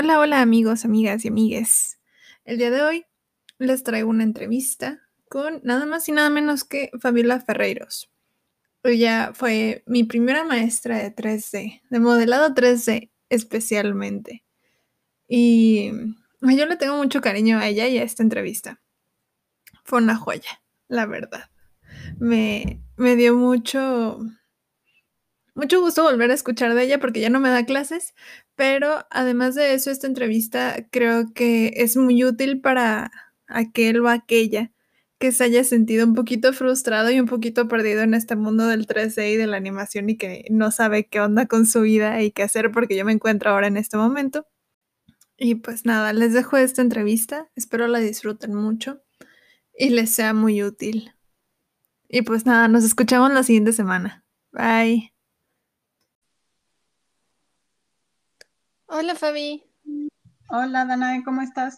Hola, hola amigos, amigas y amigues. El día de hoy les traigo una entrevista con nada más y nada menos que Fabiola Ferreiros. Ella fue mi primera maestra de 3D, de modelado 3D especialmente. Y yo le tengo mucho cariño a ella y a esta entrevista. Fue una joya, la verdad. Me, me dio mucho, mucho gusto volver a escuchar de ella porque ya no me da clases, pero además de eso, esta entrevista creo que es muy útil para aquel o aquella que se haya sentido un poquito frustrado y un poquito perdido en este mundo del 3D y de la animación y que no sabe qué onda con su vida y qué hacer porque yo me encuentro ahora en este momento. Y pues nada, les dejo esta entrevista, espero la disfruten mucho y les sea muy útil. Y pues nada, nos escuchamos la siguiente semana. Bye. Hola Fabi. Hola Danae, ¿cómo estás?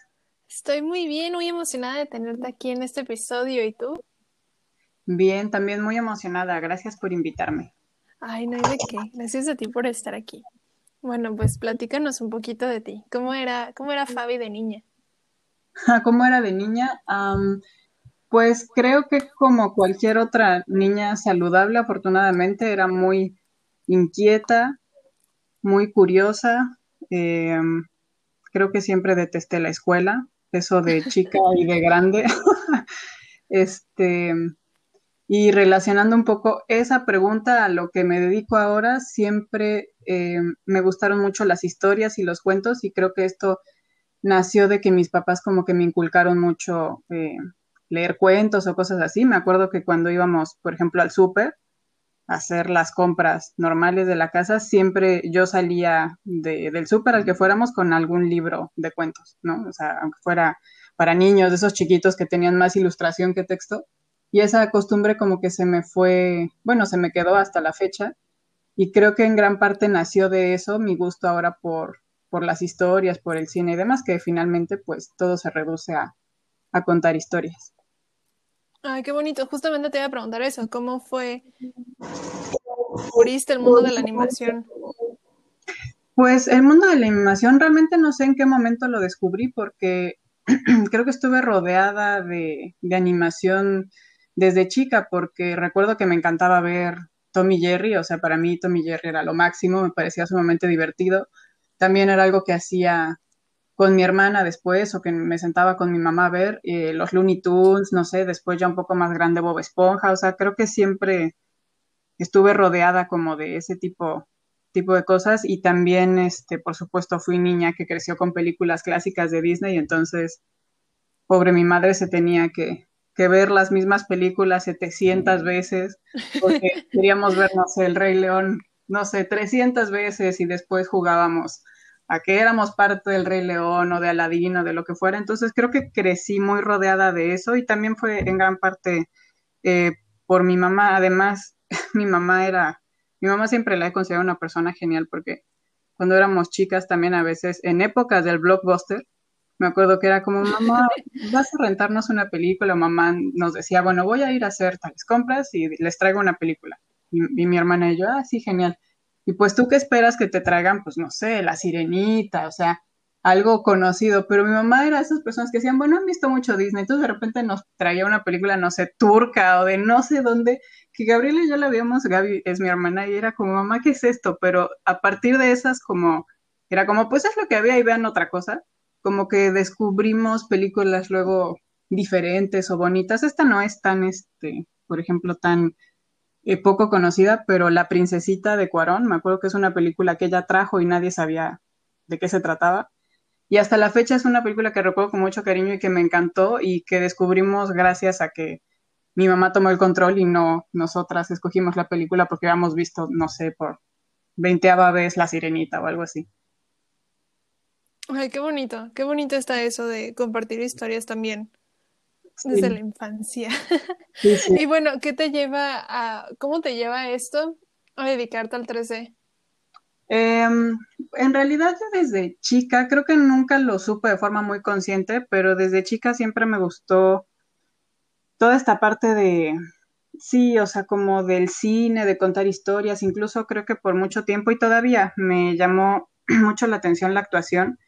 Estoy muy bien, muy emocionada de tenerte aquí en este episodio. ¿Y tú? Bien, también muy emocionada. Gracias por invitarme. Ay, no hay de qué. Gracias a ti por estar aquí. Bueno, pues platícanos un poquito de ti. ¿Cómo era, cómo era Fabi de niña? ¿Cómo era de niña? pues creo que como cualquier otra niña saludable, afortunadamente, era muy inquieta, muy curiosa, Em, creo que siempre detesté la escuela, eso de chica y de grande. este, y relacionando un poco esa pregunta a lo que me dedico ahora, siempre em, me gustaron mucho las historias y los cuentos y creo que esto nació de que mis papás como que me inculcaron mucho eh, leer cuentos o cosas así. Me acuerdo que cuando íbamos, por ejemplo, al súper, hacer las compras normales de la casa, siempre yo salía del súper al que fuéramos con algún libro de cuentos, ¿no? O sea, aunque fuera para niños, de esos chiquitos que tenían más ilustración que texto. Y esa costumbre como que se me fue, bueno, se me quedó hasta la fecha. Y creo que en gran parte nació de eso mi gusto ahora por, por las historias, por el cine y demás, que finalmente pues todo se reduce a, a contar historias. Ay, qué bonito. Justamente te iba a preguntar eso. ¿Cómo fue? ¿Descubriste el mundo de la animación? Pues el mundo de la animación realmente no sé en qué momento lo descubrí porque creo que estuve rodeada de, de animación desde chica porque recuerdo que me encantaba ver Tommy Jerry, o sea, para mí Tommy Jerry era lo máximo, me parecía sumamente divertido. También era algo que hacía con mi hermana después o que me sentaba con mi mamá a ver eh, los Looney Tunes, no sé, después ya un poco más grande Bob Esponja, o sea, creo que siempre estuve rodeada como de ese tipo tipo de cosas y también este por supuesto fui niña que creció con películas clásicas de Disney entonces pobre mi madre se tenía que, que ver las mismas películas 700 veces porque queríamos ver no sé el Rey León no sé 300 veces y después jugábamos a que éramos parte del Rey León o de Aladín o de lo que fuera. Entonces creo que crecí muy rodeada de eso y también fue en gran parte eh, por mi mamá. Además, mi mamá era, mi mamá siempre la he considerado una persona genial porque cuando éramos chicas también a veces, en épocas del blockbuster, me acuerdo que era como, mamá, vas a rentarnos una película, mamá nos decía, bueno, voy a ir a hacer tales compras y les traigo una película. Y, y mi hermana y yo, ah, sí, genial. Y pues tú qué esperas que te traigan, pues no sé, la sirenita, o sea, algo conocido, pero mi mamá era de esas personas que decían, bueno, han visto mucho Disney, entonces de repente nos traía una película, no sé, turca o de no sé dónde, que Gabriela y yo la vimos, Gaby es mi hermana y era como, mamá, ¿qué es esto? Pero a partir de esas como, era como, pues es lo que había y vean otra cosa, como que descubrimos películas luego diferentes o bonitas, esta no es tan, este, por ejemplo, tan eh, poco conocida, pero La Princesita de Cuarón, me acuerdo que es una película que ella trajo y nadie sabía de qué se trataba. Y hasta la fecha es una película que recuerdo con mucho cariño y que me encantó y que descubrimos gracias a que mi mamá tomó el control y no nosotras escogimos la película porque habíamos visto, no sé, por veinteava vez La Sirenita o algo así. Ay, qué bonito, qué bonito está eso de compartir historias también desde la infancia. y bueno, ¿qué te lleva a, cómo te lleva esto a dedicarte al 3D? Em, en realidad desde chica, creo que nunca lo supe de forma muy consciente, pero desde chica siempre me gustó toda esta parte de, sí, o sea, como del cine, de contar historias, incluso creo que por mucho tiempo y todavía me llamó mucho la atención la actuación.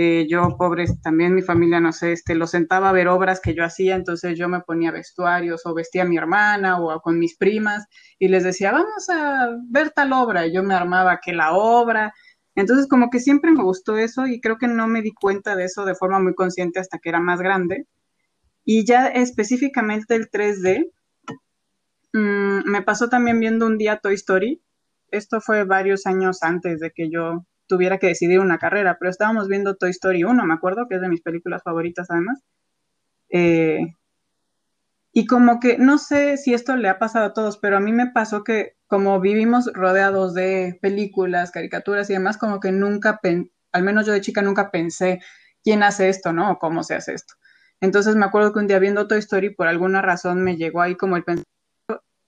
Eh, yo, pobre, también mi familia, no sé, este, lo sentaba a ver obras que yo hacía, entonces yo me ponía vestuarios o vestía a mi hermana o con mis primas y les decía, vamos a ver tal obra, y yo me armaba que la obra. Entonces, como que siempre me gustó eso y creo que no me di cuenta de eso de forma muy consciente hasta que era más grande. Y ya específicamente el 3D, mm, me pasó también viendo un día Toy Story. Esto fue varios años antes de que yo tuviera que decidir una carrera, pero estábamos viendo Toy Story 1, me acuerdo, que es de mis películas favoritas además. Eh, y como que, no sé si esto le ha pasado a todos, pero a mí me pasó que como vivimos rodeados de películas, caricaturas y demás, como que nunca, al menos yo de chica nunca pensé quién hace esto, ¿no? O cómo se hace esto. Entonces me acuerdo que un día viendo Toy Story, por alguna razón me llegó ahí como el pensamiento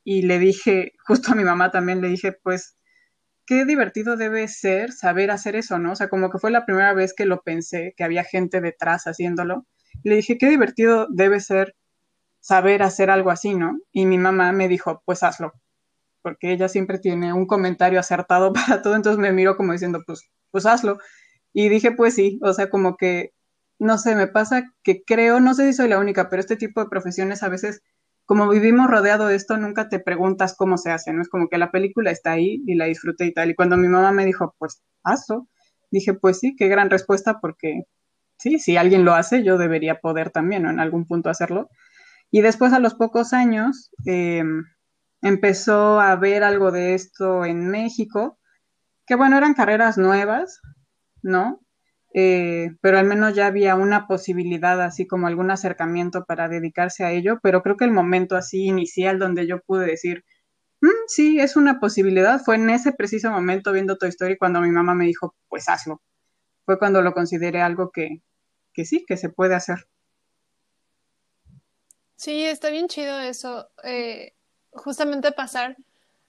y le dije, justo a mi mamá también le dije, pues qué divertido debe ser saber hacer eso, ¿no? O sea, como que fue la primera vez que lo pensé, que había gente detrás haciéndolo. Le dije, qué divertido debe ser saber hacer algo así, ¿no? Y mi mamá me dijo, pues hazlo, porque ella siempre tiene un comentario acertado para todo, entonces me miró como diciendo, pues, pues hazlo. Y dije, pues sí, o sea, como que, no sé, me pasa que creo, no sé si soy la única, pero este tipo de profesiones a veces como vivimos rodeado de esto, nunca te preguntas cómo se hace, ¿no? Es como que la película está ahí y la disfruté y tal. Y cuando mi mamá me dijo, pues, hazlo, dije, pues sí, qué gran respuesta, porque sí, si alguien lo hace, yo debería poder también, ¿no? En algún punto hacerlo. Y después, a los pocos años, em, empezó a ver algo de esto en México, que bueno, eran carreras nuevas, ¿no? Eh, pero al menos ya había una posibilidad, así como algún acercamiento para dedicarse a ello, pero creo que el momento así inicial donde yo pude decir, mm, sí, es una posibilidad, fue en ese preciso momento viendo Toy Story cuando mi mamá me dijo, pues hazlo. Fue cuando lo consideré algo que, que sí, que se puede hacer. Sí, está bien chido eso, eh, justamente pasar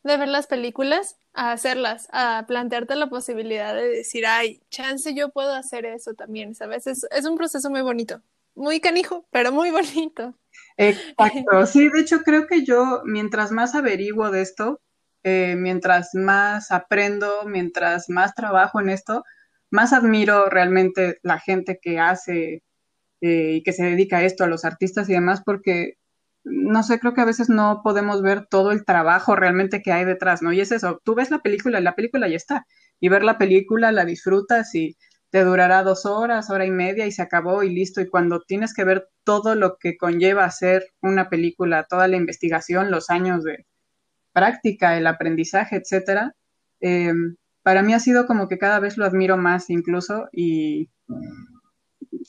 de ver las películas a hacerlas, a plantearte la posibilidad de decir, ay, chance yo puedo hacer eso también, ¿sabes? Es, es un proceso muy bonito, muy canijo, pero muy bonito. Exacto, sí, de hecho creo que yo, mientras más averiguo de esto, eh, mientras más aprendo, mientras más trabajo en esto, más admiro realmente la gente que hace eh, y que se dedica a esto, a los artistas y demás, porque no sé, creo que a veces no podemos ver todo el trabajo realmente que hay detrás, ¿no? Y es eso, tú ves la película, la película ya está, y ver la película la disfrutas y te durará dos horas, hora y media y se acabó y listo. Y cuando tienes que ver todo lo que conlleva hacer una película, toda la investigación, los años de práctica, el aprendizaje, etcétera, eh, para mí ha sido como que cada vez lo admiro más incluso y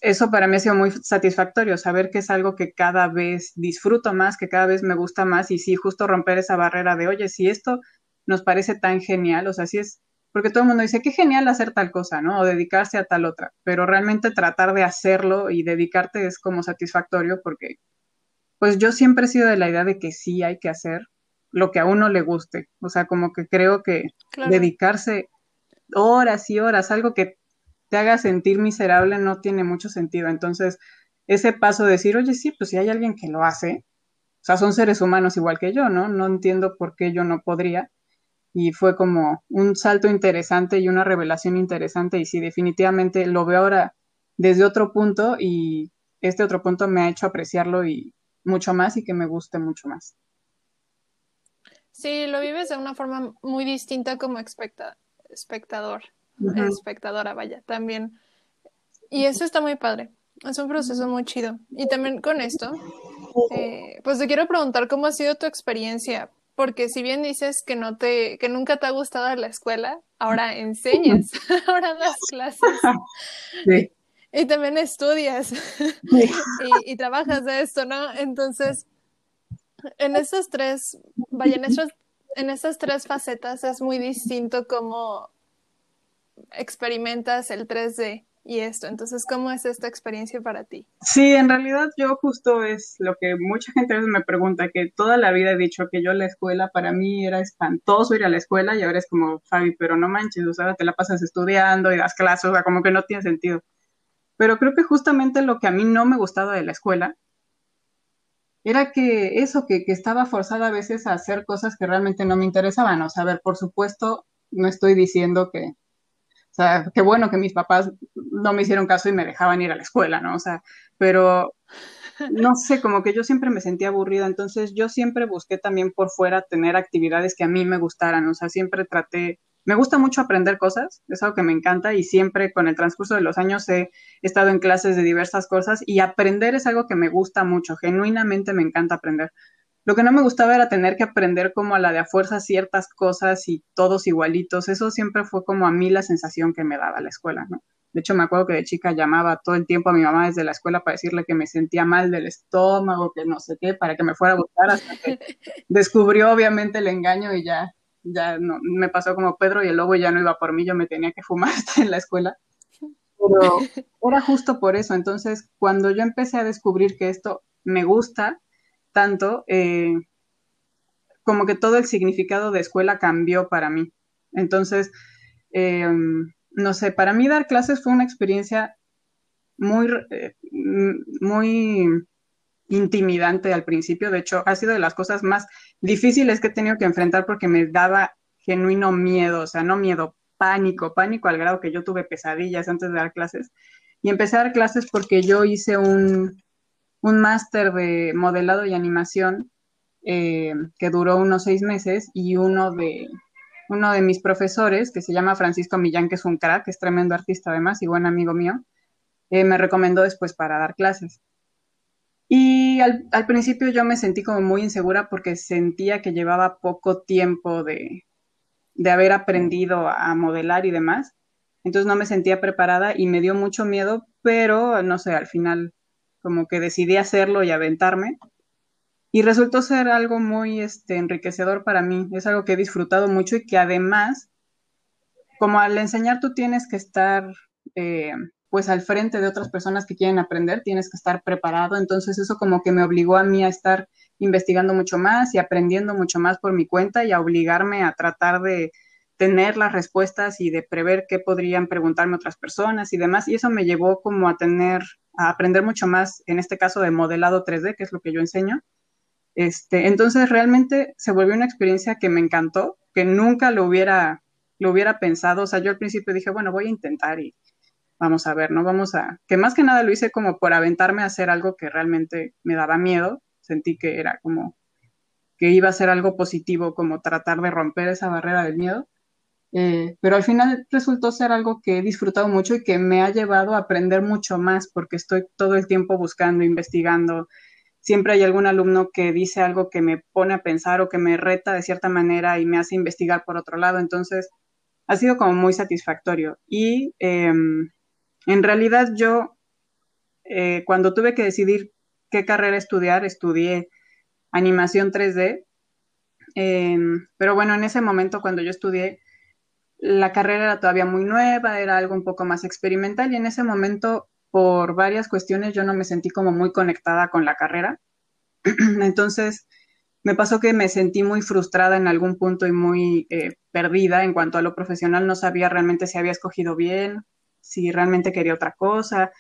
eso para mí ha sido muy satisfactorio, saber que es algo que cada vez disfruto más, que cada vez me gusta más y sí, justo romper esa barrera de, oye, si esto nos parece tan genial, o sea, si es, porque todo el mundo dice, qué genial hacer tal cosa, ¿no? O dedicarse a tal otra, pero realmente tratar de hacerlo y dedicarte es como satisfactorio porque, pues yo siempre he sido de la idea de que sí hay que hacer lo que a uno le guste, o sea, como que creo que dedicarse horas y horas, algo que te haga sentir miserable no tiene mucho sentido. Entonces, ese paso de decir, oye, sí, pues si hay alguien que lo hace, o sea, son seres humanos igual que yo, ¿no? No entiendo por qué yo no podría. Y fue como un salto interesante y una revelación interesante. Y sí, definitivamente lo veo ahora desde otro punto y este otro punto me ha hecho apreciarlo y mucho más y que me guste mucho más. Sí, lo vives de una forma muy distinta como espectador espectadora, vaya, también. Y eso está muy padre. Es un proceso muy chido. Y también con esto, eh, pues te quiero preguntar cómo ha sido tu experiencia, porque si bien dices que no te, que nunca te ha gustado la escuela, ahora enseñas, ahora das clases. Y, también estudias y, trabajas de esto, ¿no? Entonces, en estas tres, vaya, en estas, en estas tres facetas es muy distinto como experimentas el 3D y esto. Entonces, ¿cómo es esta experiencia para ti? Sí, en realidad yo justo es lo que mucha gente me pregunta, que toda la vida he dicho que yo la escuela para mí era espantoso ir a la escuela y ahora es como, Fabi, pero no manches, o sea, te la pasas estudiando y das clases, o sea, como que no tiene sentido. Pero creo que justamente lo que a mí no me gustaba de la escuela era que eso, que, que estaba forzada a veces a hacer cosas que realmente no me interesaban. O sea, a ver, por supuesto, no estoy diciendo que O sea, qué bueno que mis papás no me hicieron caso y me dejaban ir a la escuela, ¿no? O sea, pero no sé, como que yo siempre me sentía aburrida, entonces yo siempre busqué también por fuera tener actividades que a mí me gustaran, o sea, siempre traté, me gusta mucho aprender cosas, es algo que me encanta y siempre con el transcurso de los años he estado en clases de diversas cosas y aprender es algo que me gusta mucho, genuinamente me encanta aprender. Lo que no me gustaba era tener que aprender como a la de a fuerza ciertas cosas y todos igualitos, eso siempre fue como a mí la sensación que me daba la escuela, ¿no? De hecho, me acuerdo que de chica llamaba todo el tiempo a mi mamá desde la escuela para decirle que me sentía mal del estómago, que no sé qué, para que me fuera a buscar hasta que descubrió obviamente el engaño y ya, ya no, me pasó como Pedro y el lobo ya no iba por mí, yo me tenía que fumar en la escuela. Pero era justo por eso. Entonces, cuando yo empecé a descubrir que esto me gusta tanto, eh, como que todo el significado de escuela cambió para mí. Entonces, eh, no sé, para mí dar clases fue una experiencia muy, eh, muy intimidante al principio. De hecho, ha sido de las cosas más difíciles que he tenido que enfrentar porque me daba genuino miedo, o sea, no miedo, pánico, pánico al grado que yo tuve pesadillas antes de dar clases. Y empecé a dar clases porque yo hice un, un máster de modelado y animación eh, que duró unos seis meses y uno de uno de mis profesores, que se llama Francisco Millán, que es un crack, es tremendo artista además y buen amigo mío, eh, me recomendó después para dar clases. Y al, principio yo me sentí como muy insegura porque sentía que llevaba poco tiempo de, de haber aprendido a modelar y demás. Entonces no me sentía preparada y me dio mucho miedo, pero no sé, al final como que decidí hacerlo y aventarme y resultó ser algo muy este, enriquecedor para mí. Es algo que he disfrutado mucho y que además, como al enseñar tú tienes que estar eh, pues al frente de otras personas que quieren aprender, tienes que estar preparado. Entonces eso como que me obligó a mí a estar investigando mucho más y aprendiendo mucho más por mi cuenta y a obligarme a tratar de tener las respuestas y de prever qué podrían preguntarme otras personas y demás. Y eso me llevó como a tener, a aprender mucho más, en este caso de modelado 3D, que es lo que yo enseño, este, entonces realmente se volvió una experiencia que me encantó, que nunca lo hubiera, lo hubiera pensado. O sea, yo al principio dije, bueno, voy a intentar y vamos a ver, ¿no? Vamos a, que más que nada lo hice como por aventarme a hacer algo que realmente me daba miedo. Sentí que era como que iba a ser algo positivo, como tratar de romper esa barrera del miedo. Eh, pero al final resultó ser algo que he disfrutado mucho y que me ha llevado a aprender mucho más porque estoy todo el tiempo buscando, investigando, siempre hay algún alumno que dice algo que me pone a pensar o que me reta de cierta manera y me hace investigar por otro lado. Entonces, ha sido como muy satisfactorio. Y em, en realidad yo, eh, cuando tuve que decidir qué carrera estudiar, estudié animación 3D. Em, pero bueno, en ese momento cuando yo estudié, la carrera era todavía muy nueva, era algo un poco más experimental y en ese momento por varias cuestiones yo no me sentí como muy conectada con la carrera. Entonces, me pasó que me sentí muy frustrada en algún punto y muy eh, perdida en cuanto a lo profesional. No sabía realmente si había escogido bien, si realmente quería otra cosa.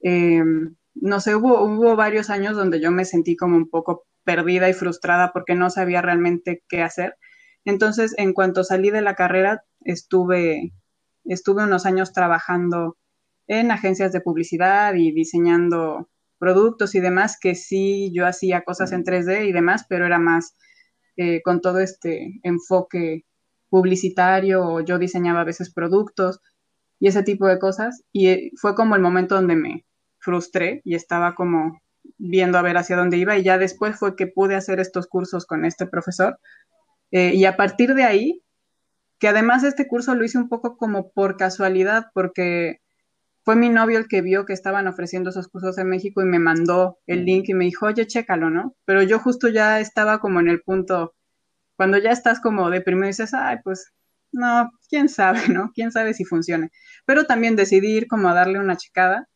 Em, no sé, hubo, hubo varios años donde yo me sentí como un poco perdida y frustrada porque no sabía realmente qué hacer. Entonces, en cuanto salí de la carrera, estuve, estuve unos años trabajando en agencias de publicidad y diseñando productos y demás, que sí yo hacía cosas en 3D y demás, pero era más eh, con todo este enfoque publicitario yo diseñaba a veces productos y ese tipo de cosas. Y eh, fue como el momento donde me frustré y estaba como viendo a ver hacia dónde iba y ya después fue que pude hacer estos cursos con este profesor. Eh, y a partir de ahí, que además este curso lo hice un poco como por casualidad, porque fue mi novio el que vio que estaban ofreciendo esos cursos en México y me mandó el link y me dijo, oye, chécalo, ¿no? Pero yo justo ya estaba como en el punto, cuando ya estás como deprimido y dices, ay, pues no, quién sabe, ¿no? Quién sabe si funcione. Pero también decidí ir como a darle una checada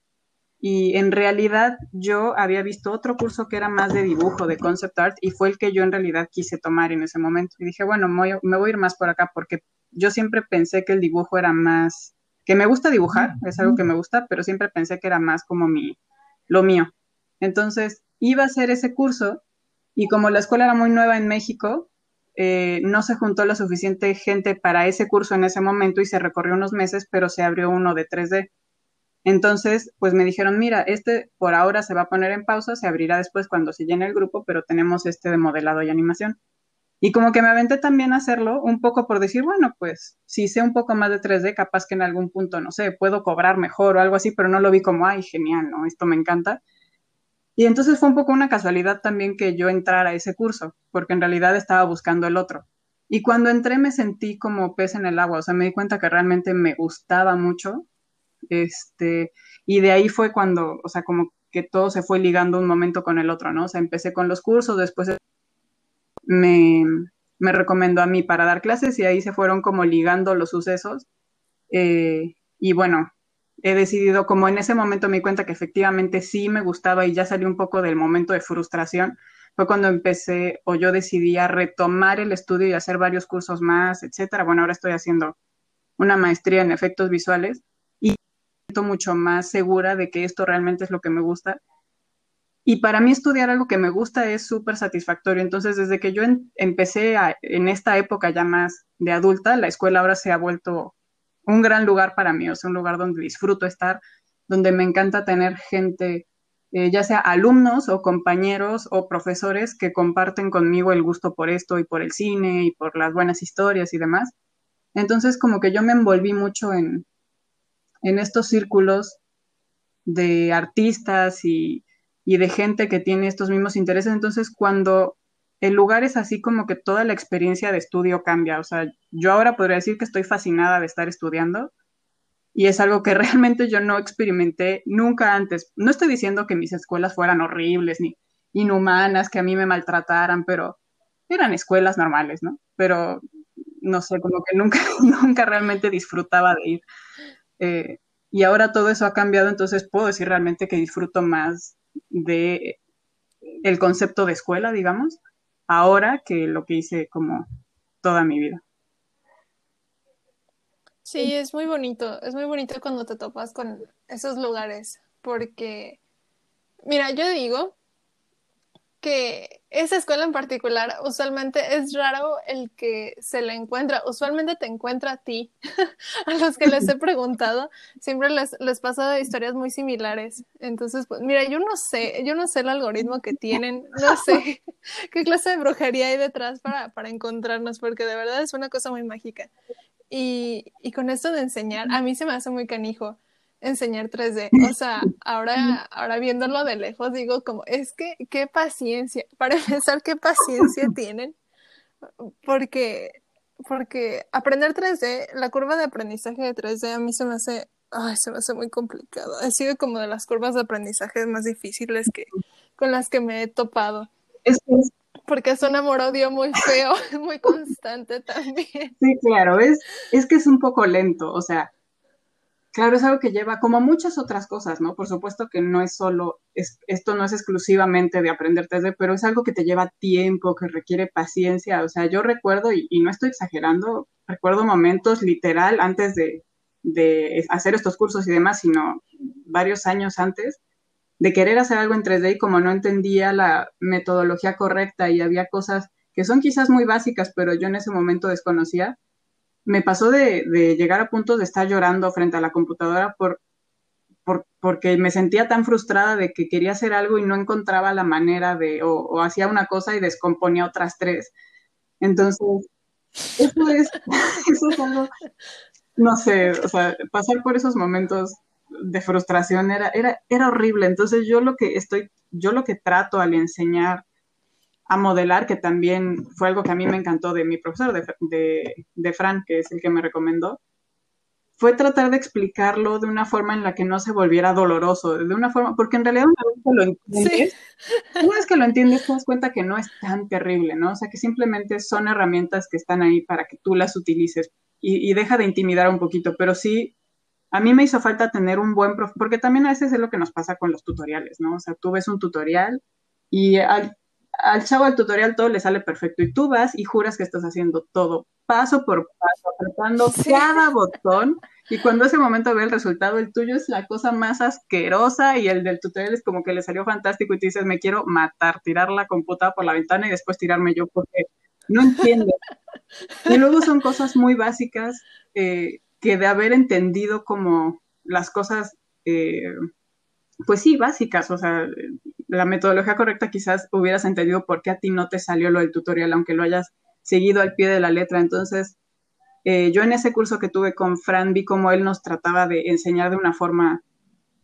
y en realidad yo había visto otro curso que era más de dibujo, de concept art, y fue el que yo en realidad quise tomar en ese momento. Y dije, bueno, me voy, me voy a ir más por acá porque yo siempre pensé que el dibujo era más que me gusta dibujar, es algo que me gusta, pero siempre pensé que era más como mi, lo mío. Entonces, iba a hacer ese curso y como la escuela era muy nueva en México, eh, no se juntó la suficiente gente para ese curso en ese momento y se recorrió unos meses, pero se abrió uno de 3D. Entonces, pues me dijeron, mira, este por ahora se va a poner en pausa, se abrirá después cuando se llene el grupo, pero tenemos este de modelado y animación. Y como que me aventé también a hacerlo un poco por decir, bueno, pues si sé un poco más de 3D, capaz que en algún punto, no sé, puedo cobrar mejor o algo así, pero no lo vi como, ay, genial, ¿no? Esto me encanta. Y entonces fue un poco una casualidad también que yo entrara a ese curso, porque en realidad estaba buscando el otro. Y cuando entré me sentí como pez en el agua, o sea, me di cuenta que realmente me gustaba mucho. Este, y de ahí fue cuando, o sea, como que todo se fue ligando un momento con el otro, ¿no? O sea, empecé con los cursos, después me, me recomendó a mí para dar clases y ahí se fueron como ligando los sucesos. Eh, y bueno, he decidido, como en ese momento me di cuenta que efectivamente sí me gustaba y ya salió un poco del momento de frustración, fue cuando empecé o yo decidí a retomar el estudio y hacer varios cursos más, etcétera. Bueno, ahora estoy haciendo una maestría en efectos visuales mucho más segura de que esto realmente es lo que me gusta y para mí estudiar algo que me gusta es súper satisfactorio. Entonces, desde que yo empecé en esta época ya más de adulta, la escuela ahora se ha vuelto un gran lugar para mí, o sea, un lugar donde disfruto estar, donde me encanta tener gente, eh, ya sea alumnos o compañeros o profesores que comparten conmigo el gusto por esto y por el cine y por las buenas historias y demás. Entonces, como que yo me envolví mucho en, en estos círculos de artistas y y de gente que tiene estos mismos intereses. Entonces, cuando el lugar es así como que toda la experiencia de estudio cambia. O sea, yo ahora podría decir que estoy fascinada de estar estudiando y es algo que realmente yo no experimenté nunca antes. No estoy diciendo que mis escuelas fueran horribles ni inhumanas, que a mí me maltrataran, pero eran escuelas normales, ¿no? Pero no sé, como que nunca, nunca realmente disfrutaba de ir. Eh, y ahora todo eso ha cambiado, entonces puedo decir realmente que disfruto más de el concepto de escuela, digamos, ahora que lo que hice como toda mi vida. Sí, es muy bonito, es muy bonito cuando te topas con esos lugares, porque, mira, yo digo que esa escuela en particular, usualmente es raro el que se le encuentra, usualmente te encuentra a ti, a los que les he preguntado, siempre les, les pasa historias muy similares. Entonces, pues mira, yo no sé, yo no sé el algoritmo que tienen, no sé qué clase de brujería hay detrás para, para encontrarnos, porque de verdad es una cosa muy mágica. Y, y con esto de enseñar, a mí se me hace muy canijo enseñar 3D. O sea, ahora, ahora viéndolo de lejos, digo como, es que, qué paciencia, para empezar, qué paciencia tienen, porque, porque aprender 3D, la curva de aprendizaje de 3D a mí se me hace, ay, se me hace muy complicado. Ha sido como de las curvas de aprendizaje más difíciles que, con las que me he topado. porque es un amor-odio muy feo, muy constante también. Sí, claro, es, es que es un poco lento, o sea, Claro, es algo que lleva, como muchas otras cosas, ¿no? Por supuesto que no es solo, esto no es exclusivamente de aprender 3D, pero es algo que te lleva tiempo, que requiere paciencia. O sea, yo recuerdo, y, no estoy exagerando, recuerdo momentos literal antes de, de, hacer estos cursos y demás, sino varios años antes, de querer hacer algo en 3D y como no entendía la metodología correcta y había cosas que son quizás muy básicas, pero yo en ese momento desconocía, me pasó de, llegar a puntos de estar llorando frente a la computadora por, porque me sentía tan frustrada de que quería hacer algo y no encontraba la manera de, o, hacía una cosa y descomponía otras tres. Entonces, eso es, eso es algo, no sé, o sea, pasar por esos momentos de frustración era, era, era horrible. Entonces yo lo que estoy, yo lo que trato al enseñar a modelar, que también fue algo que a mí me encantó de mi profesor, de, de, Fran, que es el que me recomendó, fue tratar de explicarlo de una forma en la que no se volviera doloroso, de una forma, porque en realidad una vez que lo entiendes, una vez que lo entiendes te das cuenta que no es tan terrible, ¿no? O sea, que simplemente son herramientas que están ahí para que tú las utilices y, y deja de intimidar un poquito, pero sí, a mí me hizo falta tener un buen profe, porque también a veces es lo que nos pasa con los tutoriales, ¿no? O sea, tú ves un tutorial y al, al chavo del tutorial todo le sale perfecto y tú vas y juras que estás haciendo todo paso por paso, apretando cada botón y cuando ese momento ve el resultado, el tuyo es la cosa más asquerosa y el del tutorial es como que le salió fantástico y te dices, me quiero matar, tirar la computadora por la ventana y después tirarme yo porque no entiendes. Y luego son cosas muy básicas eh, que de haber entendido como las cosas, eh, pues sí, básicas, o sea, la metodología correcta quizás hubieras entendido por qué a ti no te salió lo del tutorial, aunque lo hayas seguido al pie de la letra. Entonces, eh, yo en ese curso que tuve con Fran vi cómo él nos trataba de enseñar de una forma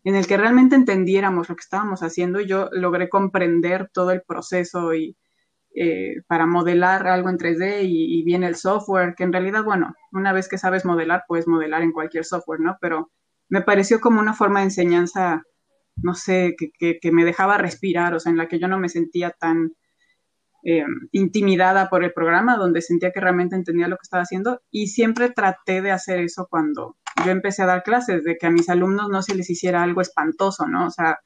en el que realmente entendiéramos lo que estábamos haciendo y yo logré comprender todo el proceso y eh, para modelar algo en 3D y, viene el software, que en realidad, bueno, una vez que sabes modelar, puedes modelar en cualquier software, ¿no? Pero me pareció como una forma de enseñanza, no sé, que, que me dejaba respirar, o sea, en la que yo no me sentía tan eh, intimidada por el programa, donde sentía que realmente entendía lo que estaba haciendo y siempre traté de hacer eso cuando yo empecé a dar clases, de que a mis alumnos no se les hiciera algo espantoso, ¿no? O sea,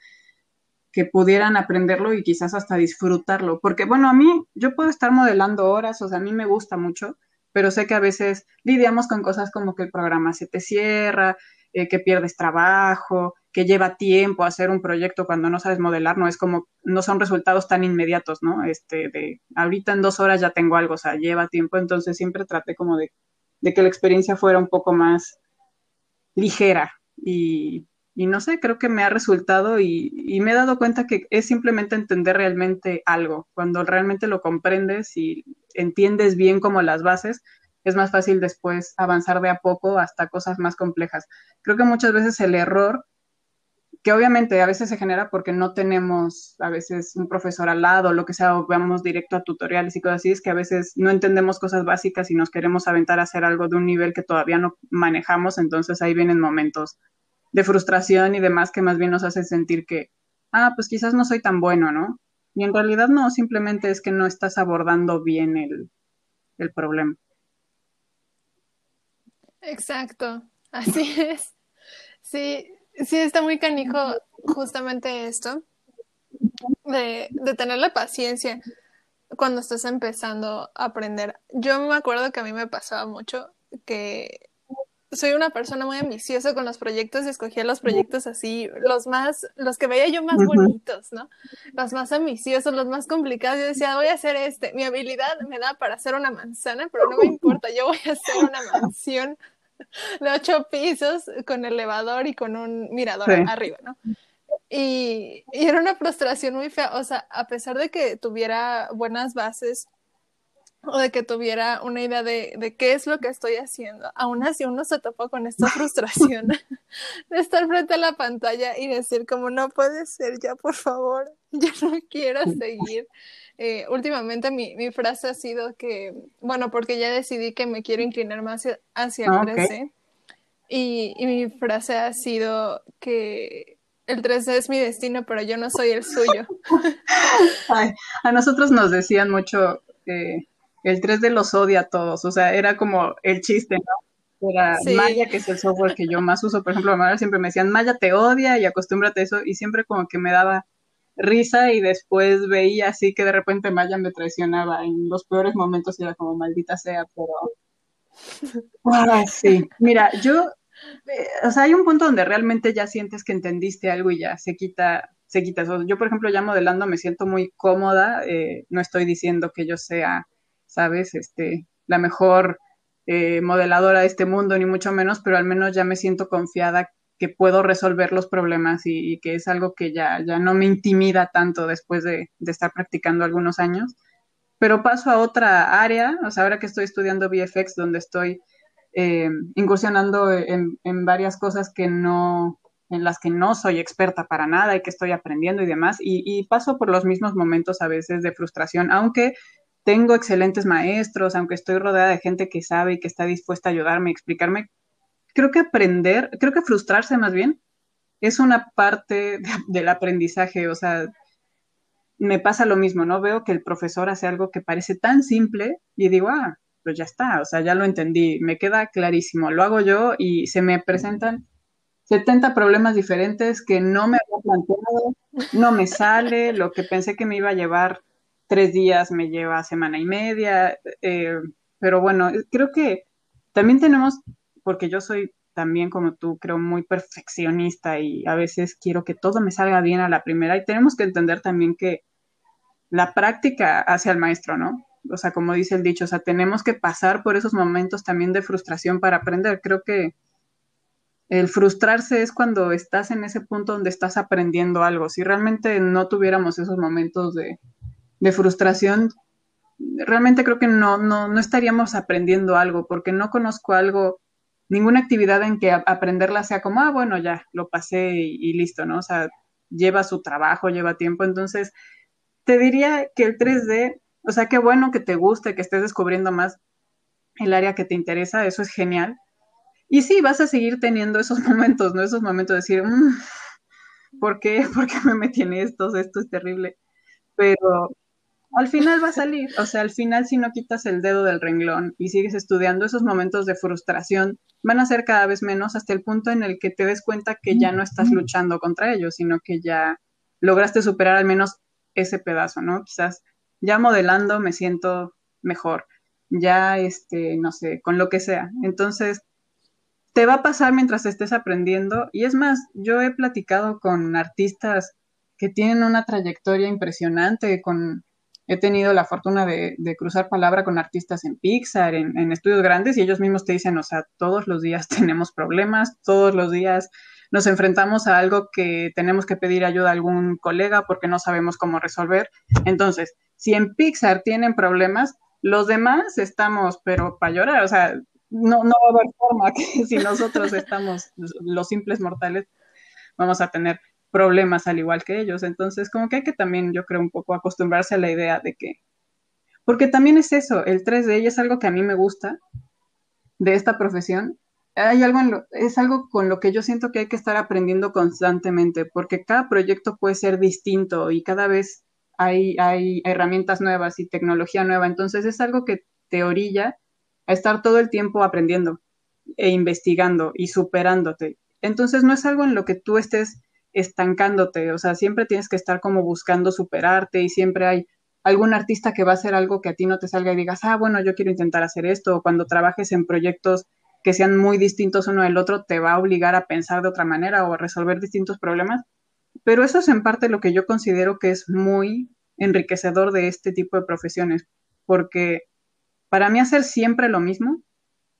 que pudieran aprenderlo y quizás hasta disfrutarlo, porque bueno, a mí yo puedo estar modelando horas, o sea, a mí me gusta mucho, pero sé que a veces lidiamos con cosas como que el programa se te cierra, eh, que pierdes trabajo, que lleva tiempo hacer un proyecto cuando no sabes modelar, no es como, no son resultados tan inmediatos, ¿no? Este, de ahorita en dos horas ya tengo algo, o sea, lleva tiempo, entonces siempre traté como de, que la experiencia fuera un poco más ligera y, no sé, creo que me ha resultado y, y, me he dado cuenta que es simplemente entender realmente algo. Cuando realmente lo comprendes y entiendes bien como las bases, es más fácil después avanzar de a poco hasta cosas más complejas. Creo que muchas veces el error que obviamente a veces se genera porque no tenemos a veces un profesor al lado, lo que sea, o vamos directo a tutoriales y cosas así, es que a veces no entendemos cosas básicas y nos queremos aventar a hacer algo de un nivel que todavía no manejamos, entonces ahí vienen momentos de frustración y demás que más bien nos hacen sentir que, ah, pues quizás no soy tan bueno, ¿no? Y en realidad no, simplemente es que no estás abordando bien el, el problema. Exacto, así es. Sí, Sí, está muy canijo justamente esto de, de tener la paciencia cuando estás empezando a aprender. Yo me acuerdo que a mí me pasaba mucho que soy una persona muy ambiciosa con los proyectos y escogía los proyectos así, los más, los que veía yo más bonitos, ¿no? Los más ambiciosos, los más complicados. Yo decía, voy a hacer este. Mi habilidad me da para hacer una manzana, pero no me importa, yo voy a hacer una mansión de ocho pisos con elevador y con un mirador arriba, ¿no? Y, era una frustración muy fea, o sea, a pesar de que tuviera buenas bases o de que tuviera una idea de, de qué es lo que estoy haciendo, aún así uno se topó con esta frustración de estar frente a la pantalla y decir como no puede ser, ya por favor, ya no quiero seguir. Eh, últimamente mi, mi, frase ha sido que, bueno, porque ya decidí que me quiero inclinar más hacia, el 3D. Ah, y, y, mi frase ha sido que el 3D es mi destino, pero yo no soy el suyo. a nosotros nos decían mucho que el 3D los odia a todos, o sea, era como el chiste, ¿no? Era Maya, que es el software que yo más uso, por ejemplo, siempre me decían, Maya te odia y acostúmbrate a eso, y siempre como que me daba risa y después veía así que de repente Maya me traicionaba en los peores momentos y era como maldita sea, pero ah, sí. Mira, yo, eh, o sea, hay un punto donde realmente ya sientes que entendiste algo y ya se quita, se quita eso. Yo, por ejemplo, ya modelando me siento muy cómoda, eh, no estoy diciendo que yo sea, sabes, este, la mejor eh, modeladora de este mundo, ni mucho menos, pero al menos ya me siento confiada que puedo resolver los problemas y, que es algo que ya, ya no me intimida tanto después de, estar practicando algunos años. Pero paso a otra área, o sea, ahora que estoy estudiando VFX, donde estoy eh, incursionando en, varias cosas que no, en las que no soy experta para nada y que estoy aprendiendo y demás, y, y paso por los mismos momentos a veces de frustración, aunque tengo excelentes maestros, aunque estoy rodeada de gente que sabe y que está dispuesta a ayudarme, explicarme creo que aprender, creo que frustrarse más bien, es una parte del aprendizaje, o sea, me pasa lo mismo, ¿no? Veo que el profesor hace algo que parece tan simple y digo, ah, pues ya está, o sea, ya lo entendí, me queda clarísimo, lo hago yo y se me presentan 70 problemas diferentes que no me había planteado, no me sale, lo que pensé que me iba a llevar tres días me lleva semana y media, eh, pero bueno, creo que también tenemos porque yo soy también como tú, creo, muy perfeccionista y a veces quiero que todo me salga bien a la primera y tenemos que entender también que la práctica hace al maestro, ¿no? o sea, como dice el dicho, o sea, tenemos que pasar por esos momentos también de frustración para aprender. Creo que el frustrarse es cuando estás en ese punto donde estás aprendiendo algo. Si realmente no tuviéramos esos momentos de, frustración, realmente creo que no, no, no estaríamos aprendiendo algo, porque no conozco algo, ninguna actividad en que aprenderla sea como, ah, bueno, ya, lo pasé y, listo, ¿no? O sea, lleva su trabajo, lleva tiempo. Entonces, te diría que el 3D, o sea, qué bueno que te guste, que estés descubriendo más el área que te interesa, eso es genial y sí, vas a seguir teniendo esos momentos, ¿no? Esos momentos de decir, mm, ¿por qué? ¿Por qué me metí en esto? Esto es terrible. Pero al final va a salir, o sea, al final si no quitas el dedo del renglón y sigues estudiando, esos momentos de frustración van a ser cada vez menos hasta el punto en el que te des cuenta que ya no estás luchando contra ellos, sino que ya lograste superar al menos ese pedazo, ¿no? Quizás ya modelando me siento mejor, ya, este, no sé, con lo que sea. Entonces, te va a pasar mientras estés aprendiendo. Y es más, yo he platicado con artistas que tienen una trayectoria impresionante, con, he tenido la fortuna de, cruzar palabra con artistas en Pixar, en, estudios grandes, y ellos mismos te dicen, o sea, todos los días tenemos problemas, todos los días nos enfrentamos a algo que tenemos que pedir ayuda a algún colega porque no sabemos cómo resolver. Entonces, si en Pixar tienen problemas, los demás estamos, pero para llorar, o sea, no, no va a haber forma que si nosotros estamos, los simples mortales, vamos a tener problemas al igual que ellos. Entonces, como que hay que también, yo creo, un poco acostumbrarse a la idea de que, porque también es eso, el 3D y es algo que a mí me gusta de esta profesión. Hay algo en lo, es algo con lo que yo siento que hay que estar aprendiendo constantemente, porque cada proyecto puede ser distinto y cada vez hay, hay herramientas nuevas y tecnología nueva. Entonces es algo que te orilla a estar todo el tiempo aprendiendo e investigando y superándote. Entonces no es algo en lo que tú estés estancándote, o sea, siempre tienes que estar como buscando superarte y siempre hay algún artista que va a hacer algo que a ti no te salga y digas, ah, bueno, yo quiero intentar hacer esto, o cuando trabajes en proyectos que sean muy distintos uno del otro, te va a obligar a pensar de otra manera o a resolver distintos problemas. Pero eso es en parte lo que yo considero que es muy enriquecedor de este tipo de profesiones, porque para mí hacer siempre lo mismo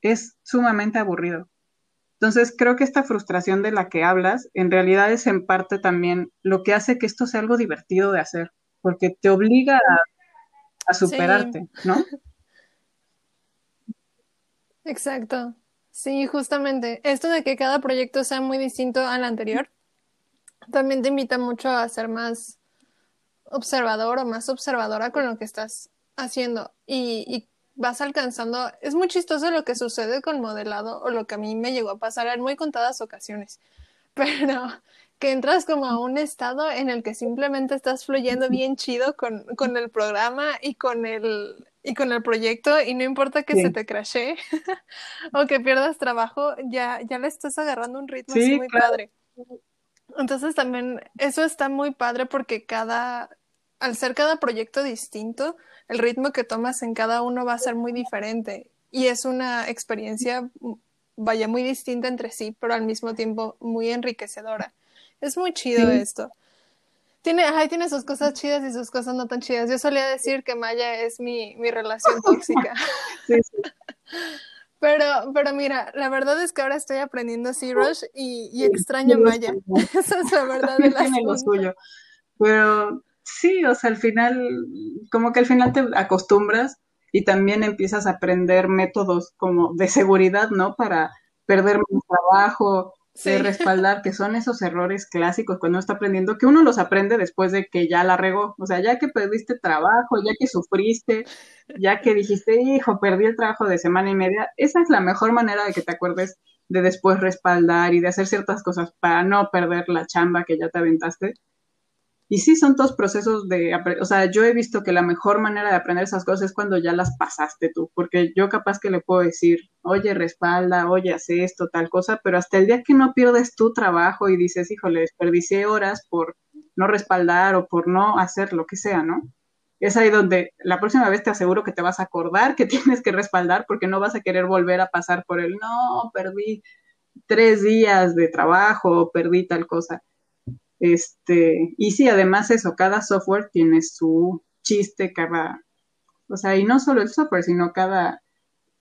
es sumamente aburrido. Entonces, creo que esta frustración de la que hablas, en realidad es en parte también lo que hace que esto sea algo divertido de hacer, porque te obliga a, superarte, ¿no? Exacto. Sí, justamente. Esto de que cada proyecto sea muy distinto al anterior, también te invita mucho a ser más observador o más observadora con lo que estás haciendo. Y, y vas alcanzando, es muy chistoso lo que sucede con modelado o lo que a mí me llegó a pasar en muy contadas ocasiones, pero que entras como a un estado en el que simplemente estás fluyendo bien chido con, con el programa y con el, y con el proyecto y no importa que se te crashe o que pierdas trabajo, ya, ya le estás agarrando un ritmo así muy padre. Entonces también eso está muy padre porque cada, al ser cada proyecto distinto, el ritmo que tomas en cada uno va a ser muy diferente y es una experiencia, mm, vaya, muy distinta entre sí, pero al mismo tiempo muy enriquecedora. Es muy chido esto. Tiene, tiene sus cosas chidas y sus cosas no tan chidas. Yo solía decir que Maya es mi, mi relación tóxica. Pero, pero mira, la verdad es que ahora estoy aprendiendo ZRush y, y extraño Maya. Esa es la verdad de la suyo. Pero sí, o sea, al final, como que al final te acostumbras y también empiezas a aprender métodos como de seguridad, ¿no? Para perder más trabajo, de respaldar, que son esos errores clásicos cuando uno está aprendiendo, que uno los aprende después de que ya la regó, o sea, ya que perdiste trabajo, ya que sufriste, ya que dijiste, hijo, perdí el trabajo de semana y media, esa es la mejor manera de que te acuerdes de después respaldar y de hacer ciertas cosas para no perder la chamba que ya te aventaste. Y sí, son todos procesos de, o sea, yo he visto que la mejor manera de aprender esas cosas es cuando ya las pasaste tú, porque yo capaz que le puedo decir, oye, respalda, oye, hace esto, tal cosa, pero hasta el día que no pierdes tu trabajo y dices, híjole, desperdicié horas por no respaldar o por no hacer lo que sea, ¿no? Es ahí donde la próxima vez te aseguro que te vas a acordar que tienes que respaldar porque no vas a querer volver a pasar por el, no, perdí tres días de trabajo, perdí tal cosa este, y sí, además eso, cada software tiene su chiste, cada, O sea, y no solo el software, sino cada,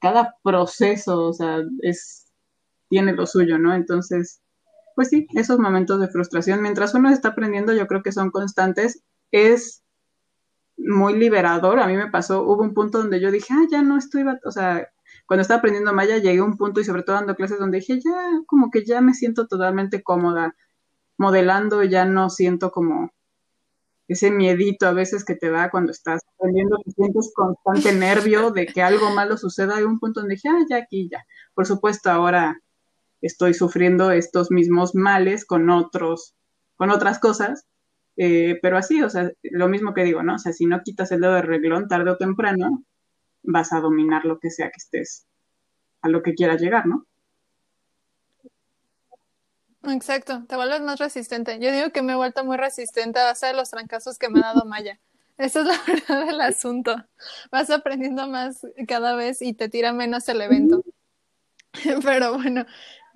cada proceso, o sea, es, tiene lo suyo, ¿no? Entonces, pues sí, esos momentos de frustración, mientras uno está aprendiendo, yo creo que son constantes, es muy liberador. A mí me pasó, hubo un punto donde yo dije, ah, ya no estoy, o sea, cuando estaba aprendiendo maya llegué a un punto y sobre todo dando clases donde dije, ya, como que ya me siento totalmente cómoda modelando, ya no siento como ese miedito a veces que te da cuando estás aprendiendo, te sientes constante nervio de que algo malo suceda. Hay un punto donde dije, ah, ya aquí, ya. Por supuesto, ahora estoy sufriendo estos mismos males con otros, con otras cosas, eh, pero así, o sea, lo mismo que digo, ¿no? O sea, si no quitas el dedo de reglón tarde o temprano, vas a dominar lo que sea que estés, a lo que quieras llegar, ¿no? Exacto, te vuelves más resistente. Yo digo que me he vuelto muy resistente a base de los trancazos que me ha dado Maya. Esa es la verdad del asunto. Vas aprendiendo más cada vez y te tira menos el evento. Pero bueno,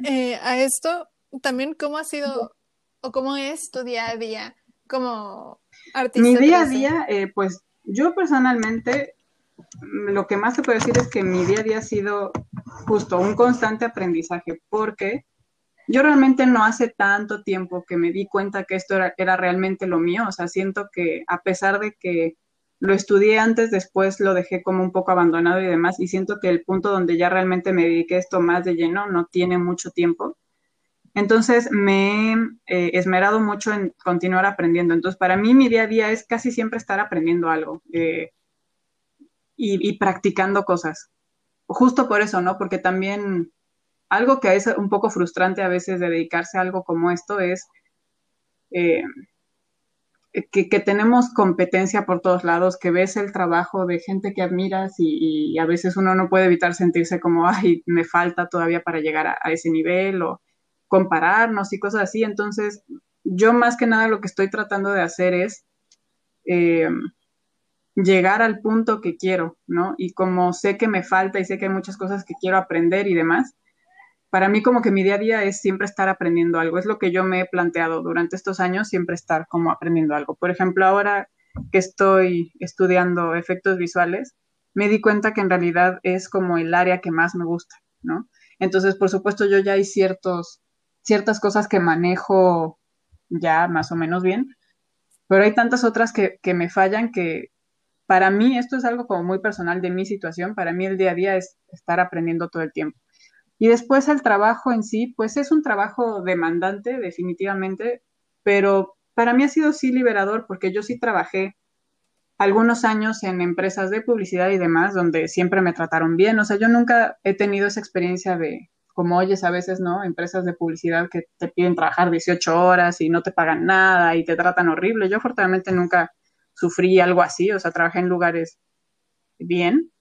eh, a esto también, ¿cómo ha sido o cómo es tu día a día como artista? Mi día a día, eh, pues yo personalmente, lo que más te puedo decir es que mi día a día ha sido justo un constante aprendizaje, porque yo realmente no hace tanto tiempo que me di cuenta que esto era, era, realmente lo mío, o sea, siento que a pesar de que lo estudié antes, después lo dejé como un poco abandonado y demás, y siento que el punto donde ya realmente me dediqué esto más de lleno no tiene mucho tiempo. Entonces me he eh, esmerado mucho en continuar aprendiendo. Entonces, para mí mi día a día es casi siempre estar aprendiendo algo eh, y, y practicando cosas. Justo por eso, ¿no? Porque también algo que es un poco frustrante a veces de dedicarse a algo como esto es eh, que, tenemos competencia por todos lados, que ves el trabajo de gente que admiras y, a veces uno no puede evitar sentirse como, ay, me falta todavía para llegar a, ese nivel o compararnos y cosas así. Entonces, yo más que nada lo que estoy tratando de hacer es eh, llegar al punto que quiero, ¿no? Y como sé que me falta y sé que hay muchas cosas que quiero aprender y demás, para mí como que mi día a día es siempre estar aprendiendo algo. Es lo que yo me he planteado durante estos años, siempre estar como aprendiendo algo. Por ejemplo, ahora que estoy estudiando efectos visuales, me di cuenta que en realidad es como el área que más me gusta, ¿no? Entonces, por supuesto, yo ya hay ciertos, ciertas cosas que manejo ya más o menos bien, pero hay tantas otras que, que me fallan que para mí esto es algo como muy personal de mi situación. Para mí el día a día es estar aprendiendo todo el tiempo. Y después el trabajo en sí, pues es un trabajo demandante, definitivamente, pero para mí ha sido sí liberador porque yo sí trabajé algunos años en empresas de publicidad y demás, donde siempre me trataron bien. O sea, yo nunca he tenido esa experiencia de, como oyes a veces, ¿no? Empresas de publicidad que te piden trabajar 18 horas y no te pagan nada y te tratan horrible. Yo afortunadamente nunca sufrí algo así, o sea, trabajé en lugares bien,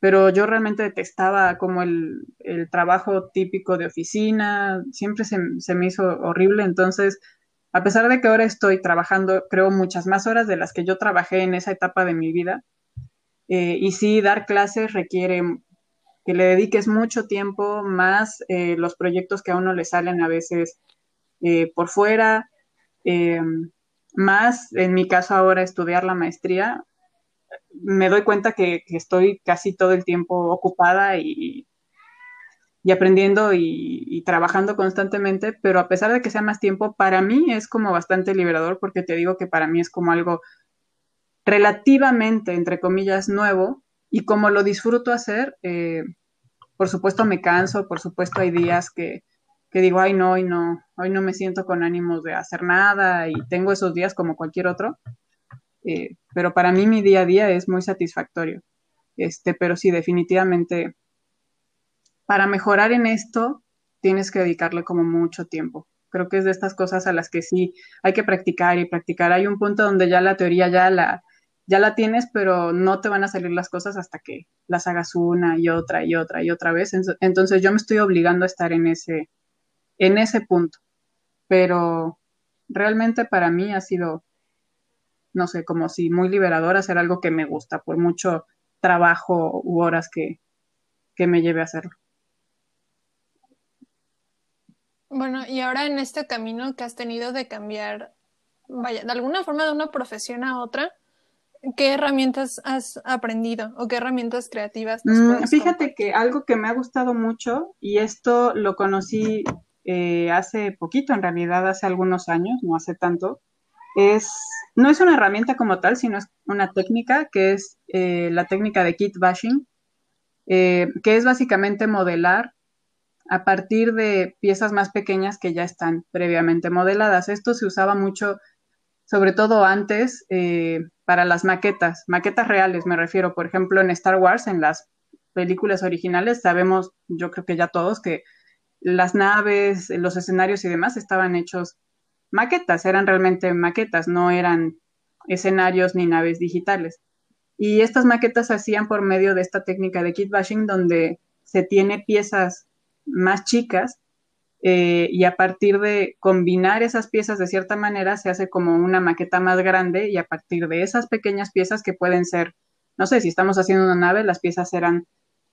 pero yo realmente detestaba como el, trabajo típico de oficina, siempre se, me hizo horrible, entonces, a pesar de que ahora estoy trabajando, creo, muchas más horas de las que yo trabajé en esa etapa de mi vida, eh, y sí, dar clases requiere que le dediques mucho tiempo, más eh, los proyectos que a uno le salen a veces eh, por fuera, más, en mi caso ahora, estudiar la maestría, me doy cuenta que, estoy casi todo el tiempo ocupada y, y aprendiendo y, trabajando constantemente, pero a pesar de que sea más tiempo, para mí es como bastante liberador porque te digo que para mí es como algo relativamente, entre comillas, nuevo y como lo disfruto hacer, eh, por supuesto me canso, por supuesto hay días que, que digo, ay no, hoy no, hoy no me siento con ánimos de hacer nada y tengo esos días como cualquier otro, eh, pero para mí mi día a día es muy satisfactorio. Este, pero sí, definitivamente, para mejorar en esto, tienes que dedicarle como mucho tiempo. Creo que es de estas cosas a las que sí hay que practicar y practicar. Hay un punto donde ya la teoría ya la, ya la tienes, pero no te van a salir las cosas hasta que las hagas una y otra y otra y otra vez. Entonces yo me estoy obligando a estar en ese, en ese punto. Pero realmente para mí ha sido no sé, como si muy liberador hacer algo que me gusta, por mucho trabajo u horas que, me lleve a hacerlo. Bueno, y ahora en este camino que has tenido de cambiar, vaya, de alguna forma de una profesión a otra, ¿Qué herramientas has aprendido o qué herramientas creativas? Mm, fíjate que algo que me ha gustado mucho, y esto lo conocí eh, hace poquito, en realidad hace algunos años, no hace tanto, es, no es una herramienta como tal, sino es una técnica que es eh, la técnica de kit bashing, eh, que es básicamente modelar a partir de piezas más pequeñas que ya están previamente modeladas. Esto se usaba mucho, sobre todo antes, eh, para las maquetas, maquetas reales me refiero, por ejemplo, en Star Wars, en las películas originales, sabemos, yo creo que ya todos, que las naves, los escenarios y demás estaban hechos maquetas, eran realmente maquetas, no eran escenarios ni naves digitales. Y estas maquetas se hacían por medio de esta técnica de kit bashing, donde se tiene piezas más chicas eh, y a partir de combinar esas piezas de cierta manera se hace como una maqueta más grande y a partir de esas pequeñas piezas que pueden ser, no sé, si estamos haciendo una nave, las piezas serán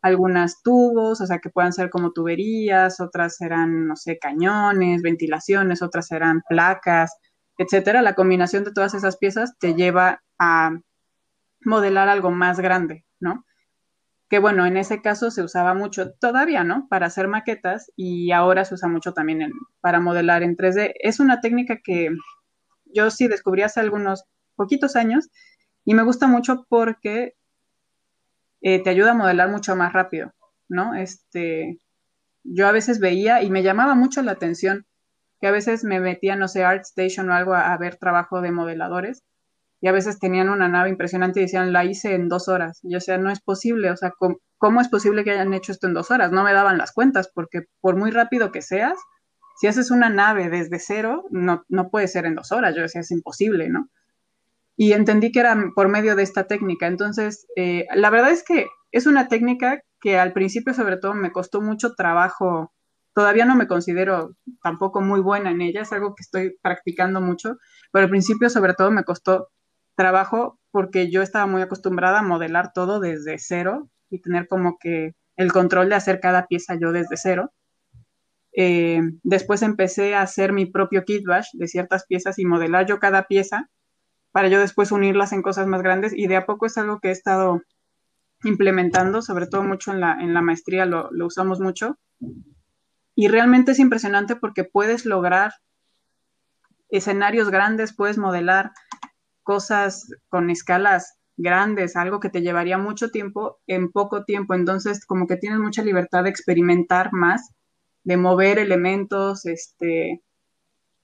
algunas tubos, o sea, que puedan ser como tuberías, otras serán, no sé, cañones, ventilaciones, otras serán placas, etcétera. La combinación de todas esas piezas te lleva a modelar algo más grande, ¿no? que bueno, en ese caso se usaba mucho todavía, ¿no? Para hacer maquetas y ahora se usa mucho también para modelar en 3D. Es una técnica que yo sí descubrí hace algunos poquitos años y me gusta mucho porque eh, te ayuda a modelar mucho más rápido, ¿no? Este, yo a veces veía y me llamaba mucho la atención que a veces me metía, no sé, ArtStation o algo a ver trabajo de modeladores y a veces tenían una nave impresionante y decían, la hice en dos horas. Y o sea, no es posible, o sea, ¿cómo, es posible que hayan hecho esto en dos horas? No me daban las cuentas, porque por muy rápido que seas, si haces una nave desde cero, no, no puede ser en dos horas, yo decía, es imposible, ¿no? Y entendí que era por medio de esta técnica. Entonces, eh, la verdad es que es una técnica que al principio sobre todo me costó mucho trabajo. Todavía no me considero tampoco muy buena en ella, es algo que estoy practicando mucho, pero al principio sobre todo me costó trabajo porque yo estaba muy acostumbrada a modelar todo desde cero y tener como que el control de hacer cada pieza yo desde cero. Eh, después empecé a hacer mi propio kit bash de ciertas piezas y modelar yo cada pieza para yo después unirlas en cosas más grandes y de a poco es algo que he estado implementando, sobre todo mucho en la, en la maestría lo, lo usamos mucho. Y realmente es impresionante porque puedes lograr escenarios grandes, puedes modelar cosas con escalas grandes, algo que te llevaría mucho tiempo en poco tiempo. Entonces, como que tienes mucha libertad de experimentar más, de mover elementos, este,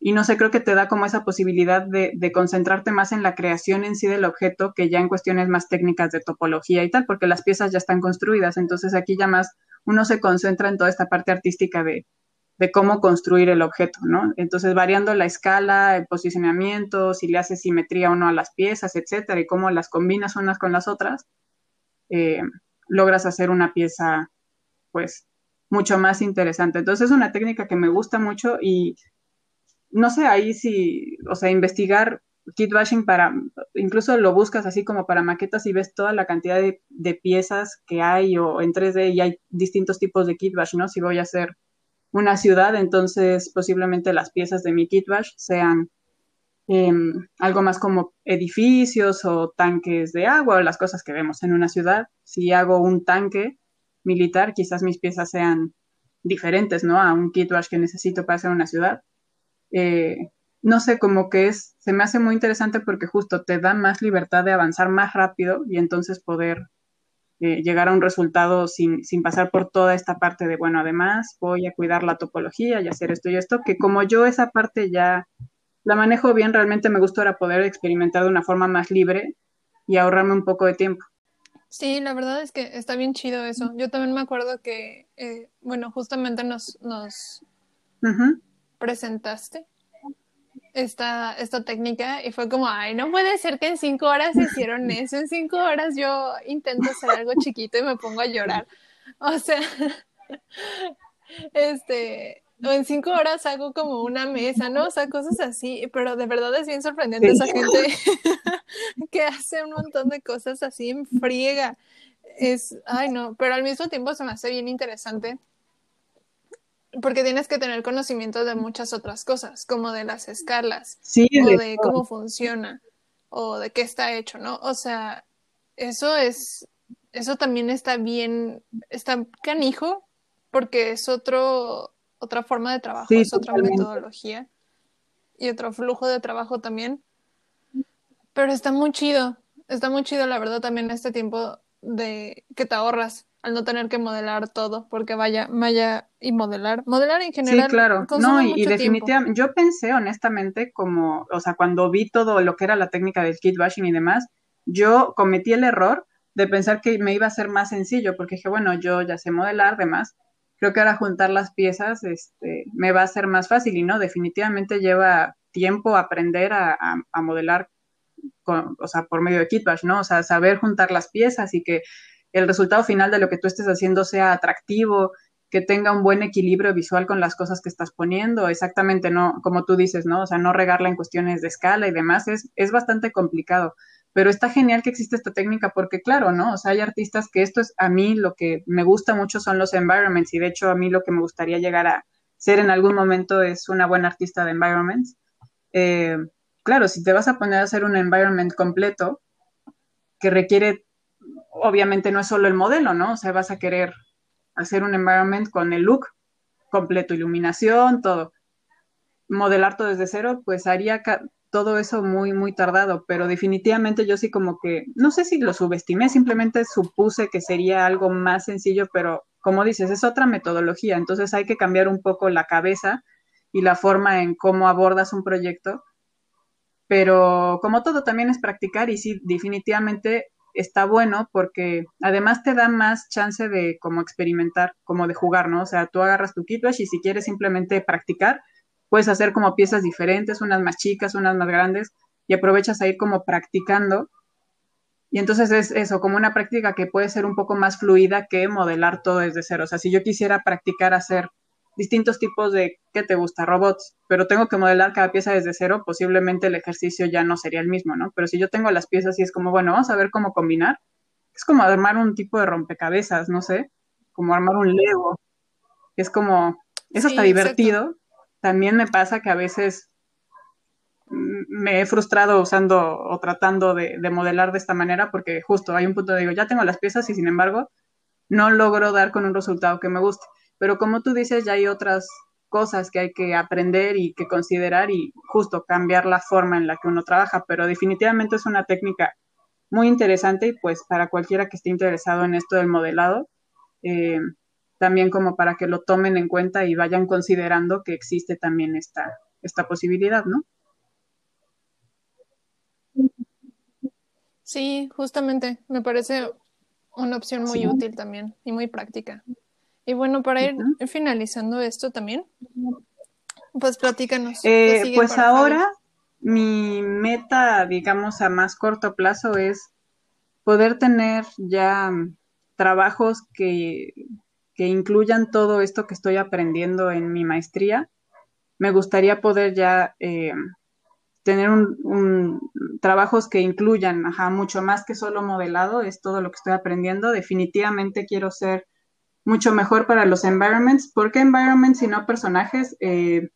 y no sé, creo que te da como esa posibilidad de, concentrarte más en la creación en sí del objeto que ya en cuestiones más técnicas de topología y tal, porque las piezas ya están construidas. Entonces, aquí ya más uno se concentra en toda esta parte artística de, de cómo construir el objeto, ¿no? Entonces, variando la escala, el posicionamiento, si le haces simetría o no a las piezas, etcétera, y cómo las combinas unas con las otras, eh, logras hacer una pieza, pues, mucho más interesante. Entonces, es una técnica que me gusta mucho y no sé, ahí sí, o sea, investigar kit bashing para, incluso lo buscas así como para maquetas y ves toda la cantidad de, de piezas que hay o en 3D y hay distintos tipos de kit ¿no? Si voy a hacer una ciudad, entonces posiblemente las piezas de mi kitbash sean em, algo más como edificios o tanques de agua o las cosas que vemos en una ciudad. Si hago un tanque militar, quizás mis piezas sean diferentes, ¿no? A un kitbash que necesito para hacer una ciudad. Eh, no sé, como que es, se me hace muy interesante porque justo te da más libertad de avanzar más rápido y entonces poder eh, llegar a un resultado sin, sin, pasar por toda esta parte de, bueno, además voy a cuidar la topología y hacer esto y esto, que como yo esa parte ya la manejo bien, realmente me gusta ahora poder experimentar de una forma más libre y ahorrarme un poco de tiempo. Sí, la verdad es que está bien chido eso. Yo también me acuerdo que, eh, bueno, justamente nos, nos presentaste esta, esta técnica y fue como, ay, no puede ser que en cinco horas hicieron eso, en cinco horas yo intento hacer algo chiquito y me pongo a llorar. O sea, este, o en cinco horas hago como una mesa, ¿no? O sea, cosas así, pero de verdad es bien sorprendente esa gente que hace un montón de cosas así en friega. Es, ay, no, pero al mismo tiempo se me hace bien interesante porque tienes que tener conocimiento de muchas otras cosas, como de las escalas o de cómo funciona. o de qué está hecho, ¿no? O sea, eso es, eso también está bien, está canijo, porque es otro, otra forma de trabajo, es otra metodología y otro flujo de trabajo también. Pero está muy chido, está muy chido, la verdad, también este tiempo de que te ahorras al no tener que modelar todo, porque vaya, vaya y modelar, modelar en general. Sí, claro, no, y, definitivamente, yo pensé honestamente como, o sea, cuando vi todo lo que era la técnica del kit bashing y demás, yo cometí el error de pensar que me iba a ser más sencillo, porque dije, bueno, yo ya sé modelar, demás, creo que ahora juntar las piezas este, me va a ser más fácil y no, definitivamente lleva tiempo aprender a, a, modelar, con, o sea, por medio de kitbash, ¿no? O sea, saber juntar las piezas y que el resultado final de lo que tú estés haciendo sea atractivo, que tenga un buen equilibrio visual con las cosas que estás poniendo, exactamente, no, como tú dices, ¿no? O sea, no regarla en cuestiones de escala y demás, es, es bastante complicado. Pero está genial que existe esta técnica porque, claro, ¿no? O sea, hay artistas que esto es a mí lo que me gusta mucho son los environments y de hecho a mí lo que me gustaría llegar a ser en algún momento es una buena artista de environments. Eh, claro, si te vas a poner a hacer un environment completo que requiere obviamente no es solo el modelo, ¿no? O sea, vas a querer hacer un environment con el look completo, iluminación, todo. Modelar todo desde cero, pues haría todo eso muy, muy tardado, pero definitivamente yo sí como que, no sé si lo subestimé, simplemente supuse que sería algo más sencillo, pero como dices, es otra metodología, entonces hay que cambiar un poco la cabeza y la forma en cómo abordas un proyecto, pero como todo también es practicar y sí, definitivamente está bueno porque además te da más chance de como experimentar, como de jugar, ¿no? O sea, tú agarras tu kitbash y si quieres simplemente practicar, puedes hacer como piezas diferentes, unas más chicas, unas más grandes, y aprovechas a ir como practicando. Y entonces es eso, como una práctica que puede ser un poco más fluida que modelar todo desde cero. O sea, si yo quisiera practicar hacer distintos tipos de, ¿qué te gusta? Robots, pero tengo que modelar cada pieza desde cero, posiblemente el ejercicio ya no sería el mismo, ¿no? Pero si yo tengo las piezas y es como, bueno, vamos a ver cómo combinar, es como armar un tipo de rompecabezas, no sé, como armar un Lego. Es como, eso está divertido. También me pasa que a veces me he frustrado usando o tratando de, de, modelar de esta manera porque justo hay un punto de digo, ya tengo las piezas y sin embargo no logro dar con un resultado que me guste. Pero como tú dices, ya hay otras cosas que hay que aprender y que considerar y justo cambiar la forma en la que uno trabaja, pero definitivamente es una técnica muy interesante y pues para cualquiera que esté interesado en esto del modelado, eh, también como para que lo tomen en cuenta y vayan considerando que existe también esta, esta posibilidad, ¿no? Sí, justamente, me parece una opción muy útil también y muy práctica. Y bueno, para ir finalizando esto también, pues platícanos. Eh, pues ahora mi meta, digamos, a más corto plazo es poder tener ya trabajos que, que incluyan todo esto que estoy aprendiendo en mi maestría. Me gustaría poder ya eh, tener un, trabajos que incluyan ajá, mucho más que solo modelado, es todo lo que estoy aprendiendo. Definitivamente quiero ser mucho mejor para los environments. ¿Por qué environments y no personajes? Eh,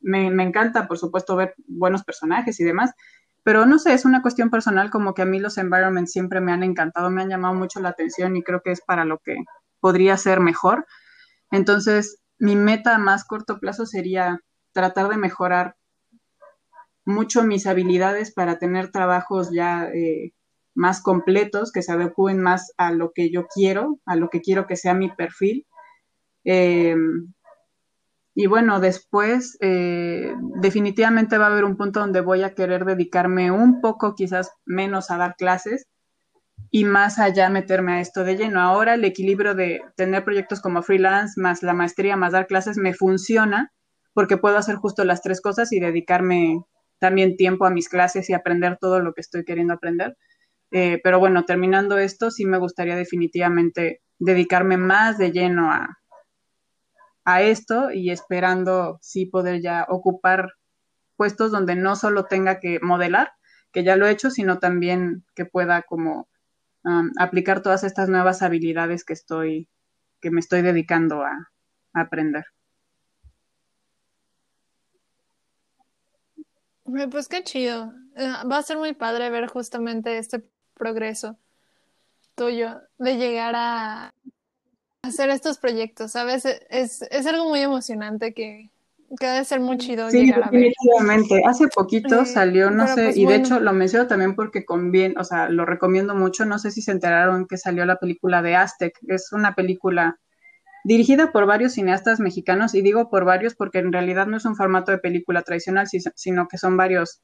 me, encanta, por supuesto, ver buenos personajes y demás, pero no sé, es una cuestión personal como que a mí los environments siempre me han encantado, me han llamado mucho la atención y creo que es para lo que podría ser mejor. Entonces, mi meta a más corto plazo sería tratar de mejorar mucho mis habilidades para tener trabajos ya eh, más completos, que se adecúen más a lo que yo quiero, a lo que quiero que sea mi perfil. Eh, y bueno, después eh, definitivamente va a haber un punto donde voy a querer dedicarme un poco, quizás menos a dar clases y más allá meterme a esto de lleno. Ahora el equilibrio de tener proyectos como freelance, más la maestría, más dar clases, me funciona porque puedo hacer justo las tres cosas y dedicarme también tiempo a mis clases y aprender todo lo que estoy queriendo aprender. Eh, pero bueno, terminando esto, sí me gustaría definitivamente dedicarme más de lleno a, a esto y esperando sí poder ya ocupar puestos donde no solo tenga que modelar, que ya lo he hecho, sino también que pueda como um, aplicar todas estas nuevas habilidades que estoy, que me estoy dedicando a, aprender. Pues qué chido. eh, va a ser muy padre ver justamente este progreso tuyo de llegar a hacer estos proyectos, ¿sabes? Es, es algo muy emocionante que, que debe ser muy chido sí, llegar a ver. definitivamente. Hace poquito salió, no sé, pues, y de hecho lo menciono también porque conviene, o sea, lo recomiendo mucho. No sé si se enteraron que salió la película de Aztec. Es una película dirigida por varios cineastas mexicanos, y digo por varios porque en realidad no es un formato de película tradicional, sino que son varios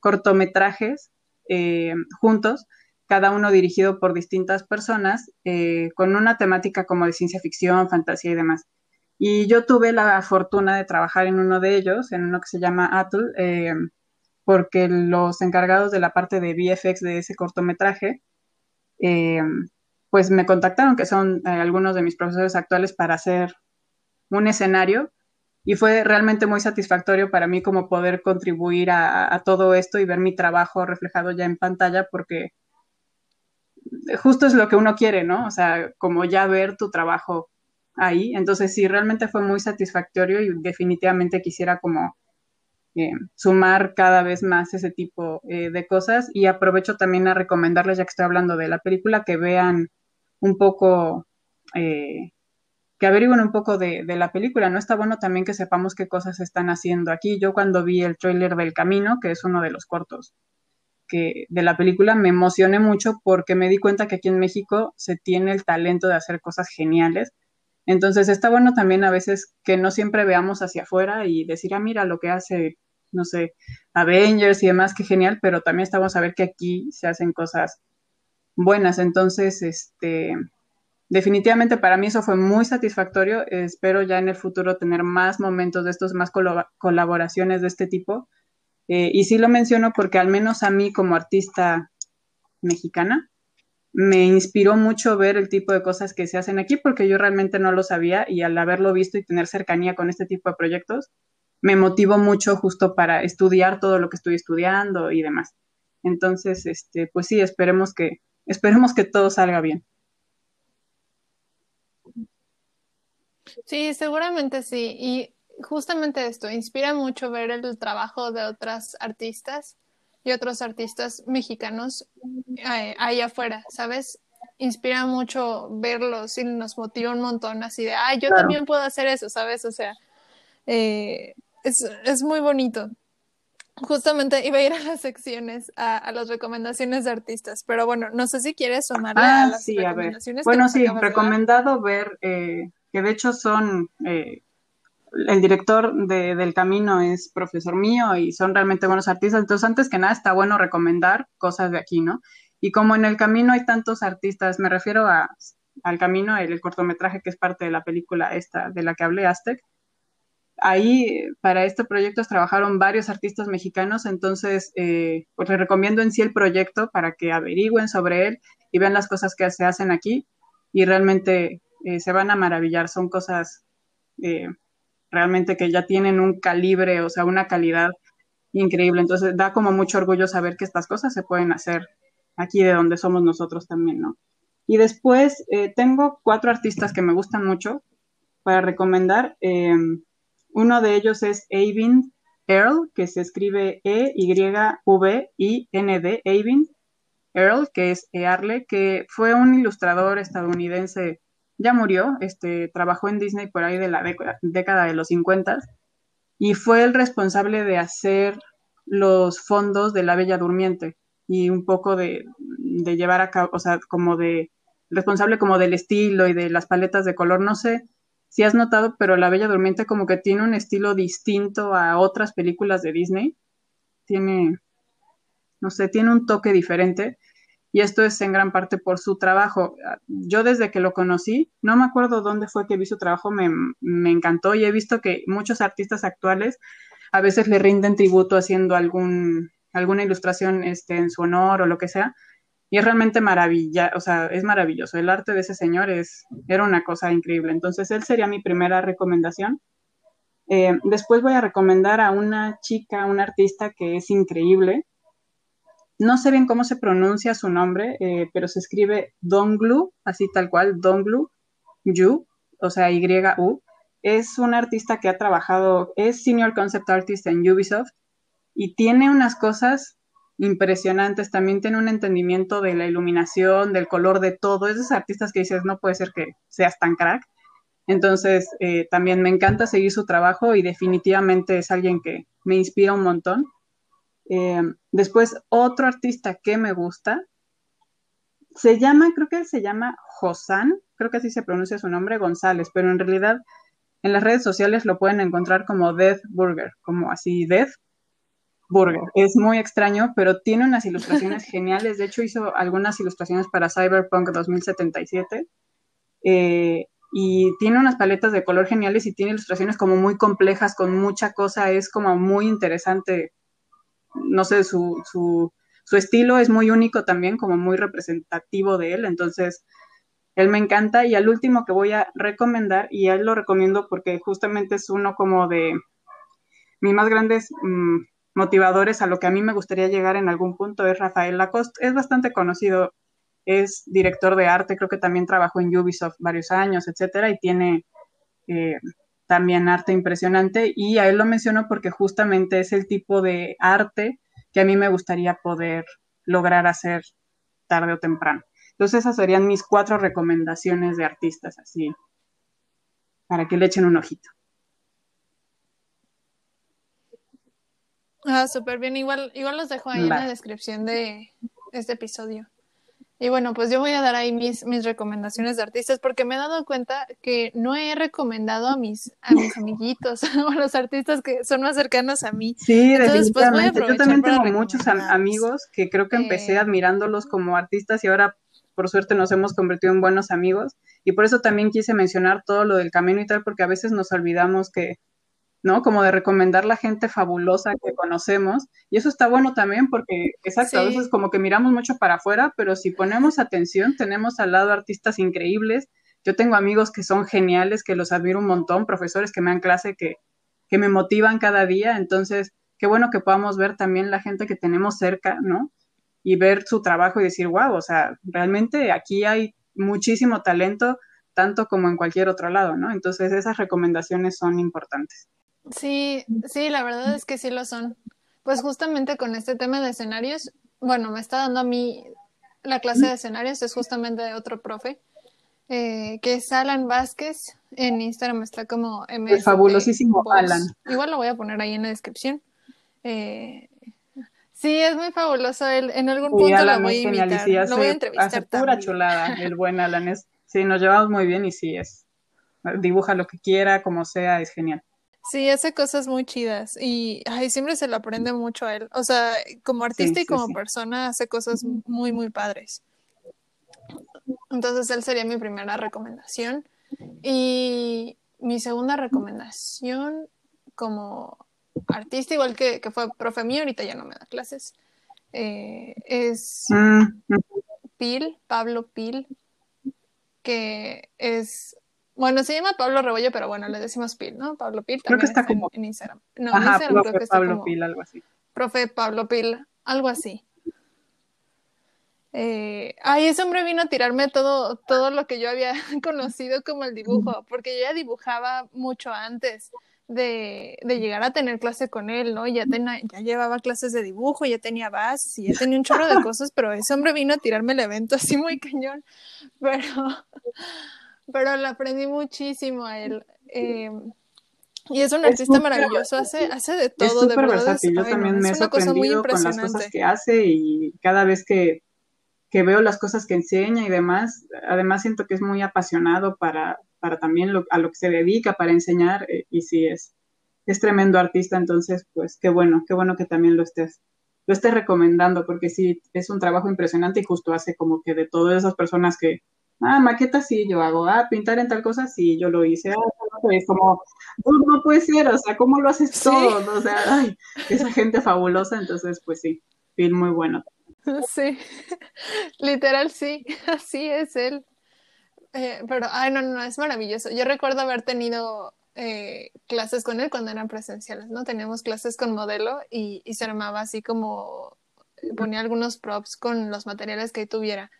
cortometrajes eh, juntos, cada uno dirigido por distintas personas, eh, con una temática como de ciencia ficción, fantasía y demás. Y yo tuve la fortuna de trabajar en uno de ellos, en uno que se llama Atul, eh, porque los encargados de la parte de VFX de ese cortometraje, pues me contactaron, que son algunos de mis profesores actuales, para hacer un escenario y fue realmente muy satisfactorio para mí como poder contribuir a, todo esto y ver mi trabajo reflejado ya en pantalla porque justo es lo que uno quiere, ¿no? O sea, como ya ver tu trabajo ahí. Entonces sí, realmente fue muy satisfactorio y definitivamente quisiera como eh, sumar cada vez más ese tipo eh, de cosas y aprovecho también a recomendarles, ya que estoy hablando de la película, que vean un poco eh, que averigüen un poco de, la película. No está bueno también que sepamos qué cosas están haciendo aquí. Yo cuando vi el tráiler del Camino, que es uno de los cortos de la película, me emocioné mucho porque me di cuenta que aquí en México se tiene el talento de hacer cosas geniales. Entonces está bueno también a veces que no siempre veamos hacia afuera y decir, ah, mira lo que hace, no sé, Avengers y demás, qué genial, pero también estamos a ver que aquí se hacen cosas buenas. Entonces, este, definitivamente para mí eso fue muy satisfactorio. Espero ya en el futuro tener más momentos de estos, más colaboraciones de este tipo. Eh, y sí lo menciono porque al menos a mí como artista mexicana me inspiró mucho ver el tipo de cosas que se hacen aquí porque yo realmente no lo sabía y al haberlo visto y tener cercanía con este tipo de proyectos, me motivó mucho justo para estudiar todo lo que estoy estudiando y demás. Entonces, este, pues sí, esperemos que, esperemos que todo salga bien. Sí, seguramente sí. Y justamente esto, inspira mucho ver el trabajo de otras artistas y otros artistas mexicanos eh, ahí afuera, ¿sabes? Inspira mucho verlos y nos motiva un montón así de, ay, yo también puedo hacer eso, ¿sabes? O sea, eh, es, es, muy bonito. Justamente iba a ir a las secciones, a, las recomendaciones de artistas, pero bueno, no sé si quieres sumarle a ah, las recomendaciones. Bueno, sí, recomendado ver eh, que de hecho son, eh, el director de, del camino es profesor mío y son realmente buenos artistas, entonces antes que nada está bueno recomendar cosas de aquí, ¿no? Y como en el camino hay tantos artistas, me refiero a, al camino, el, cortometraje que es parte de la película esta de la que hablé, Aztec, ahí para este proyecto trabajaron varios artistas mexicanos, entonces eh, pues les recomiendo en sí el proyecto para que averigüen sobre él y vean las cosas que se hacen aquí. Y realmente eh, se van a maravillar, son cosas eh, realmente que ya tienen un calibre, o sea, una calidad increíble. Entonces da como mucho orgullo saber que estas cosas se pueden hacer aquí de donde somos nosotros también, ¿no? Y después eh, tengo cuatro artistas que me gustan mucho para recomendar. uno de ellos es Eivind Earl, que se escribe E-Y-V-I-N-D, Eivind Earl, que es Earle, que fue un ilustrador estadounidense ya murió, este, trabajó en Disney por ahí de la década de los 50 y fue el responsable de hacer los fondos de La Bella Durmiente y un poco de, de llevar a cabo, o sea, como de responsable como del estilo y de las paletas de color. No sé si has notado, pero La Bella Durmiente como que tiene un estilo distinto a otras películas de Disney. Tiene, no sé, tiene un toque diferente y esto es en gran parte por su trabajo. Yo desde que lo conocí, no me acuerdo dónde fue que vi su trabajo, me, encantó y he visto que muchos artistas actuales a veces le rinden tributo haciendo algún, alguna ilustración este, en su honor o lo que sea. Y es realmente maravilla, o sea, es maravilloso. El arte de ese señor es, era una cosa increíble. Entonces, él sería mi primera recomendación. Eh, después voy a recomendar a una chica, una artista que es increíble, no sé bien cómo se pronuncia su nombre, eh, pero se escribe Donglu, así tal cual, Donglu Yu, o sea, Y-U. Es un artista que ha trabajado, es Senior Concept Artist en Ubisoft y tiene unas cosas impresionantes, también tiene un entendimiento de la iluminación, del color, de todo. Esos artistas que dices, no puede ser que seas tan crack. Entonces, eh, también me encanta seguir su trabajo y definitivamente es alguien que me inspira un montón. Eh, después, otro artista que me gusta, se llama, creo que se llama Josan, creo que así se pronuncia su nombre, González, pero en realidad en las redes sociales lo pueden encontrar como Death Burger, como así Death Burger. Es muy extraño, pero tiene unas ilustraciones geniales. De hecho, hizo algunas ilustraciones para Cyberpunk 2077. Eh, y tiene unas paletas de color geniales y tiene ilustraciones como muy complejas, con mucha cosa. Es como muy interesante. No sé, su, su, su estilo es muy único también, como muy representativo de él. Entonces, él me encanta y al último que voy a recomendar, y él lo recomiendo porque justamente es uno como de mis más grandes mm, motivadores a lo que a mí me gustaría llegar en algún punto, es Rafael Lacoste. Es bastante conocido, es director de arte, creo que también trabajó en Ubisoft varios años, etcétera, y tiene eh, también arte impresionante. Y a él lo menciono porque justamente es el tipo de arte que a mí me gustaría poder lograr hacer tarde o temprano. Entonces esas serían mis cuatro recomendaciones de artistas, así, para que le echen un ojito. Ah, súper bien. Igual, igual los dejo ahí en la descripción de este episodio. Y bueno, pues yo voy a dar ahí mis, mis recomendaciones de artistas porque me he dado cuenta que no he recomendado a mis, a mis amiguitos o a los artistas que son más cercanos a mí. Sí, Entonces, Pues yo también tengo muchos amigos que creo que empecé eh, admirándolos como artistas y ahora por suerte nos hemos convertido en buenos amigos. Y por eso también quise mencionar todo lo del camino y tal, porque a veces nos olvidamos que, ¿no? Como de recomendar la gente fabulosa que conocemos y eso está bueno también porque, exacto, a veces como que miramos mucho para afuera, pero si ponemos atención, tenemos al lado artistas increíbles. Yo tengo amigos que son geniales, que los admiro un montón, profesores que me dan clase que, que me motivan cada día, entonces, qué bueno que podamos ver también la gente que tenemos cerca, ¿no? y ver su trabajo y decir, wow, o sea, realmente aquí hay muchísimo talento, tanto como en cualquier otro lado, ¿no? Entonces esas recomendaciones son importantes. Sí, sí, la verdad es que sí lo son. Pues justamente con este tema de escenarios, bueno, me está dando a mí la clase de escenarios, es justamente de otro profe, eh, que es Alan Vázquez. En Instagram está como MS. El fabulosísimo Alan. Igual lo voy a poner ahí en la descripción. Eh, Sí, es muy fabuloso. Él, en algún punto lo voy a invitar. lo voy a entrevistar hace pura chulada, el buen Alan. Es, sí, nos llevamos muy bien y sí, es. Dibuja lo que quiera, como sea, es genial. Sí, hace cosas muy chidas y ay, siempre se le aprende mucho a él. O sea, como artista y como persona hace cosas muy, muy padres. Entonces, él sería mi primera recomendación. Y mi segunda recomendación, como artista, igual que, fue profe mío, ahorita ya no me da clases. Eh, es mm, Pil, Pablo Pil, que es, bueno, se llama Pablo Rebollo, pero bueno, le decimos Pil, ¿no? Pablo Pil también creo que está como... en, Instagram. No, en Instagram creo que está Pablo Pil, algo así. Profe Pablo Pil, algo así. Eh, ay, ese hombre vino a tirarme todo, todo lo que yo había conocido como el dibujo, porque yo ya dibujaba mucho antes de, de, llegar a tener clase con él, ¿no? Ya, ya llevaba clases de dibujo, ya tenía bases y ya tenía un chorro de cosas, pero ese hombre vino a tirarme el evento así muy cañón, pero, pero le aprendí muchísimo a él. Em, y es un artista maravilloso, hace, hace de todo, de verdad. Versátil. Yo también me he sorprendido con las cosas que hace y cada vez que, que veo las cosas que enseña y demás, además siento que es muy apasionado para, para también a lo que se dedica, para enseñar, eh, y sí es, es tremendo artista, entonces, pues qué bueno, qué bueno que también lo estés, lo estés recomendando, porque sí, es un trabajo impresionante y justo hace como que de todas esas personas que, ah, maqueta sí, yo hago, ah, pintar en tal cosa sí, yo lo hice, ah, es como, no, puede ser, o sea, ¿cómo lo haces todo? O sea, ay, esa gente fabulosa, entonces, pues sí, film muy bueno. Sí, literal sí, así es él. Eh, pero, ay, no, no, es maravilloso. Yo recuerdo haber tenido eh, clases con él cuando eran presenciales, ¿no? Teníamos clases con modelo y, se armaba así como, ponía algunos props con los materiales que tuviera,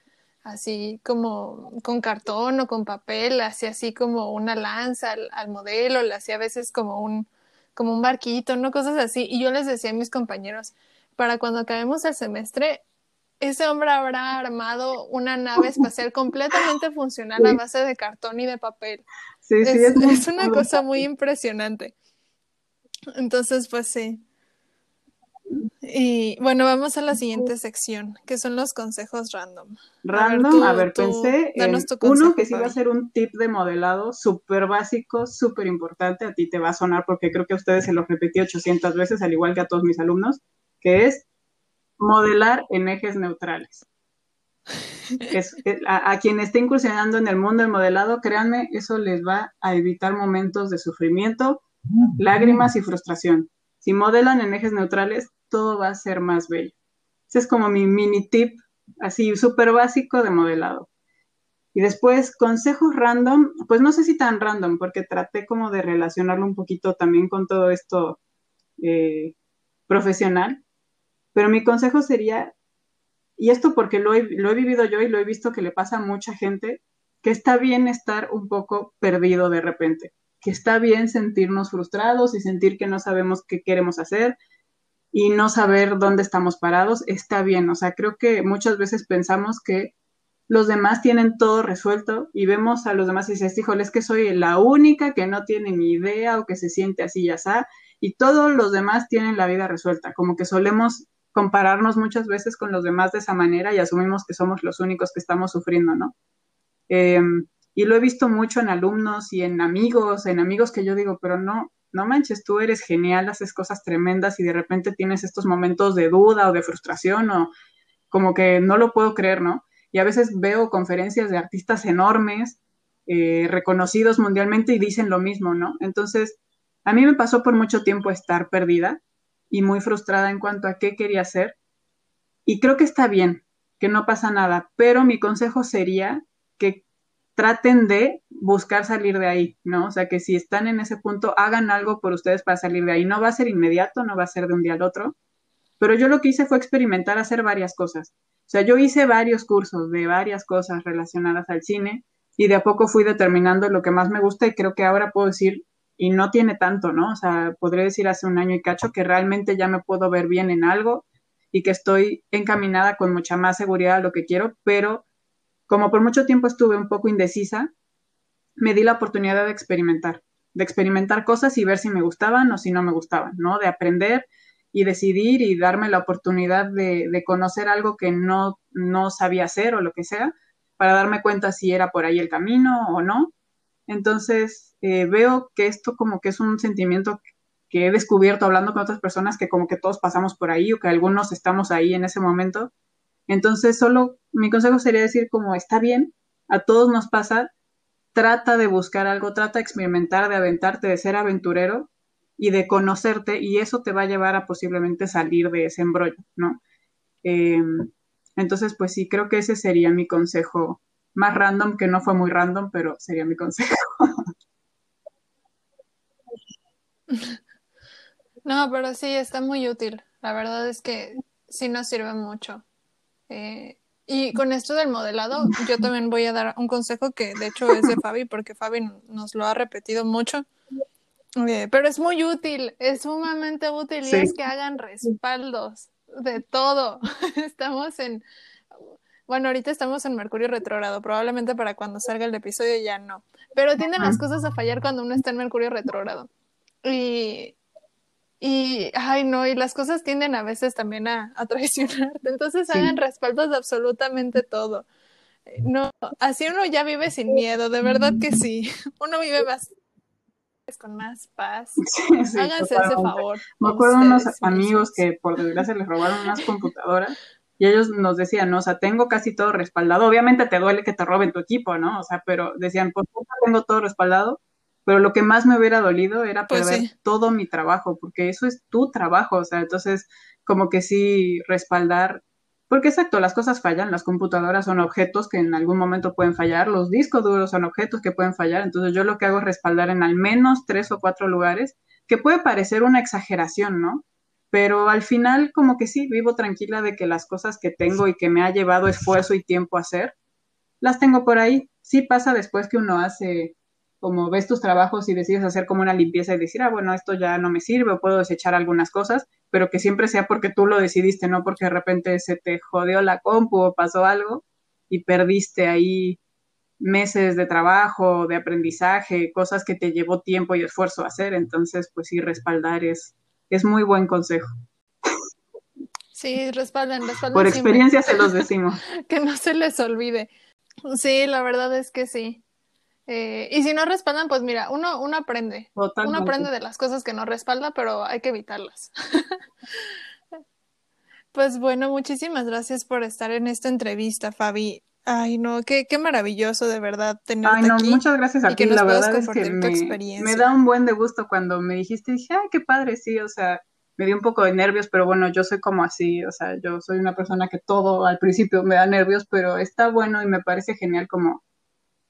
así como con cartón o con papel, hacía así como una lanza al, al modelo, le hacía a veces como un, como un barquito, ¿no? Cosas así. Y yo les decía a mis compañeros, para cuando acabemos el semestre, ese hombre habrá armado una nave espacial completamente funcional a base de cartón y de papel. Sí, sí, es, es una cosa muy impresionante. Entonces, pues sí. Y bueno, vamos a la siguiente sección, que son los consejos random. Random, a ver, pensé en uno que sí va a ser un tip de modelado súper básico, súper importante, a ti te va a sonar porque creo que a ustedes se lo repetí 800 veces, al igual que a todos mis alumnos, que es modelar en ejes neutrales. a, a, quien esté incursionando en el mundo del modelado, créanme, eso les va a evitar momentos de sufrimiento, lágrimas y frustración. Si modelan en ejes neutrales, todo va a ser más bello. Ese es como mi mini tip, así súper básico de modelado. Y después, consejos random, pues no sé si tan random, porque traté como de relacionarlo un poquito también con todo esto eh, profesional, pero mi consejo sería, y esto porque lo he, lo he vivido yo y lo he visto que le pasa a mucha gente, que está bien estar un poco perdido de repente, que está bien sentirnos frustrados y sentir que no sabemos qué queremos hacer, y no saber dónde estamos parados, está bien. O sea, creo que muchas veces pensamos que los demás tienen todo resuelto y vemos a los demás y dices, híjole, es que soy la única que no tiene ni idea o que se siente así y así, y todos los demás tienen la vida resuelta. Como que solemos compararnos muchas veces con los demás de esa manera y asumimos que somos los únicos que estamos sufriendo, ¿no? Em, y lo he visto mucho en alumnos y en amigos, en amigos que yo digo, pero no, no manches, tú eres genial, haces cosas tremendas y de repente tienes estos momentos de duda o de frustración o como que no lo puedo creer, ¿no? Y a veces veo conferencias de artistas enormes, eh, reconocidos mundialmente y dicen lo mismo, ¿no? Entonces, a mí me pasó por mucho tiempo estar perdida y muy frustrada en cuanto a qué quería hacer. Y creo que está bien, que no pasa nada, pero mi consejo sería que traten de buscar salir de ahí, ¿no? O sea, que si están en ese punto, hagan algo por ustedes para salir de ahí. No va a ser inmediato, no va a ser de un día al otro, pero yo lo que hice fue experimentar hacer varias cosas. O sea, yo hice varios cursos de varias cosas relacionadas al cine y de a poco fui determinando lo que más me gusta y creo que ahora puedo decir, y no tiene tanto, ¿no? O sea, podría decir hace un año y cacho que realmente ya me puedo ver bien en algo y que estoy encaminada con mucha más seguridad a lo que quiero, pero como por mucho tiempo estuve un poco indecisa, me di la oportunidad de experimentar, de experimentar cosas y ver si me gustaban o si no me gustaban, ¿no? De aprender y decidir y darme la oportunidad de, conocer algo que no, no sabía hacer o lo que sea, para darme cuenta si era por ahí el camino o no. Entonces, eh, veo que esto como que es un sentimiento que he descubierto hablando con otras personas, que como que todos pasamos por ahí o que algunos estamos ahí en ese momento entonces, solo mi consejo sería decir como está bien, a todos nos pasa, trata de buscar algo, trata de experimentar, de aventarte, de ser aventurero y de conocerte y eso te va a llevar a posiblemente salir de ese embrollo, ¿no? Em, entonces, pues sí, creo que ese sería mi consejo más random, que no fue muy random, pero sería mi consejo. No, pero sí, está muy útil. La verdad es que sí nos sirve mucho. Eh, y con esto del modelado, yo también voy a dar un consejo que de hecho es de Fabi, porque Fabi nos lo ha repetido mucho. Eh, pero es muy útil, es sumamente útil y es que hagan respaldos de todo. estamos en, bueno, ahorita estamos en Mercurio retrógrado, probablemente para cuando salga el episodio ya no, pero tienden las cosas a fallar cuando uno está en Mercurio retrógrado. Y, y, ay, no, y las cosas tienden a veces también a, traicionarte. Entonces hagan respaldos de absolutamente todo. Eh, no, así uno ya vive sin miedo, de verdad que sí. Uno vive más con más paz. Háganse ese favor. Me acuerdo de unos amigos que por desgracia les robaron unas computadoras y ellos nos decían, no, o sea, tengo casi todo respaldado. Obviamente te duele que te roben tu equipo, ¿no? O sea, pero decían, pues tengo todo respaldado pero lo que más me hubiera dolido era pues perder todo mi trabajo, porque eso es tu trabajo, o sea, entonces como que sí respaldar, porque exacto, las cosas fallan, las computadoras son objetos que en algún momento pueden fallar, los discos duros son objetos que pueden fallar, entonces yo lo que hago es respaldar en al menos tres o cuatro lugares, que puede parecer una exageración, ¿no? Pero al final como que sí, vivo tranquila de que las cosas que tengo y que me ha llevado esfuerzo y tiempo a hacer, las tengo por ahí. Sí pasa después que uno hace como ves tus trabajos y decides hacer como una limpieza y decir, ah, bueno, esto ya no me sirve o puedo desechar algunas cosas, pero que siempre sea porque tú lo decidiste, no porque de repente se te jodió la compu o pasó algo y perdiste ahí meses de trabajo, de aprendizaje, cosas que te llevó tiempo y esfuerzo a hacer. Entonces, pues sí, respaldar es, es muy buen consejo. Sí, respalden, respalden. Por experiencia se los decimos. que no se les olvide. Sí, la verdad es que sí. Eh, y si no respaldan, pues mira, uno, uno aprende. Uno aprende de las cosas que no respalda, pero hay que evitarlas. pues bueno, muchísimas gracias por estar en esta entrevista, Fabi. Ay, no, qué, qué maravilloso de verdad tenerte Ay, no, aquí muchas gracias a ti, la verdad es que me, me, da un buen de gusto cuando me dijiste, dije, ay, qué padre, sí, o sea, me dio un poco de nervios, pero bueno, yo soy como así, o sea, yo soy una persona que todo al principio me da nervios, pero está bueno y me parece genial como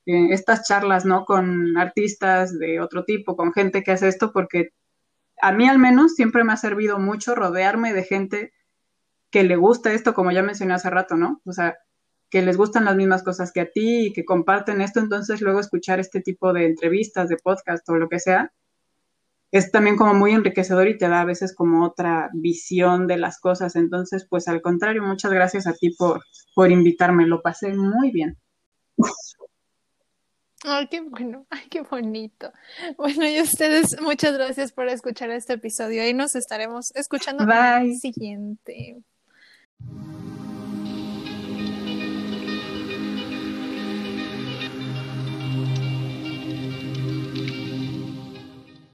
estas charlas, ¿no? Con artistas de otro tipo, con gente que hace esto, porque a mí al menos siempre me ha servido mucho rodearme de gente que le gusta esto, como ya mencioné hace rato, ¿no? O sea, que les gustan las mismas cosas que a ti y que comparten esto, entonces luego escuchar este tipo de entrevistas, de podcast o lo que sea, es también como muy enriquecedor y te da a veces como otra visión de las cosas. Entonces, pues al contrario, muchas gracias a ti por, por invitarme, lo pasé muy bien. Ay, qué bueno, ay, qué bonito. Bueno, y ustedes, muchas gracias por escuchar este episodio. Ahí nos estaremos escuchando en el siguiente.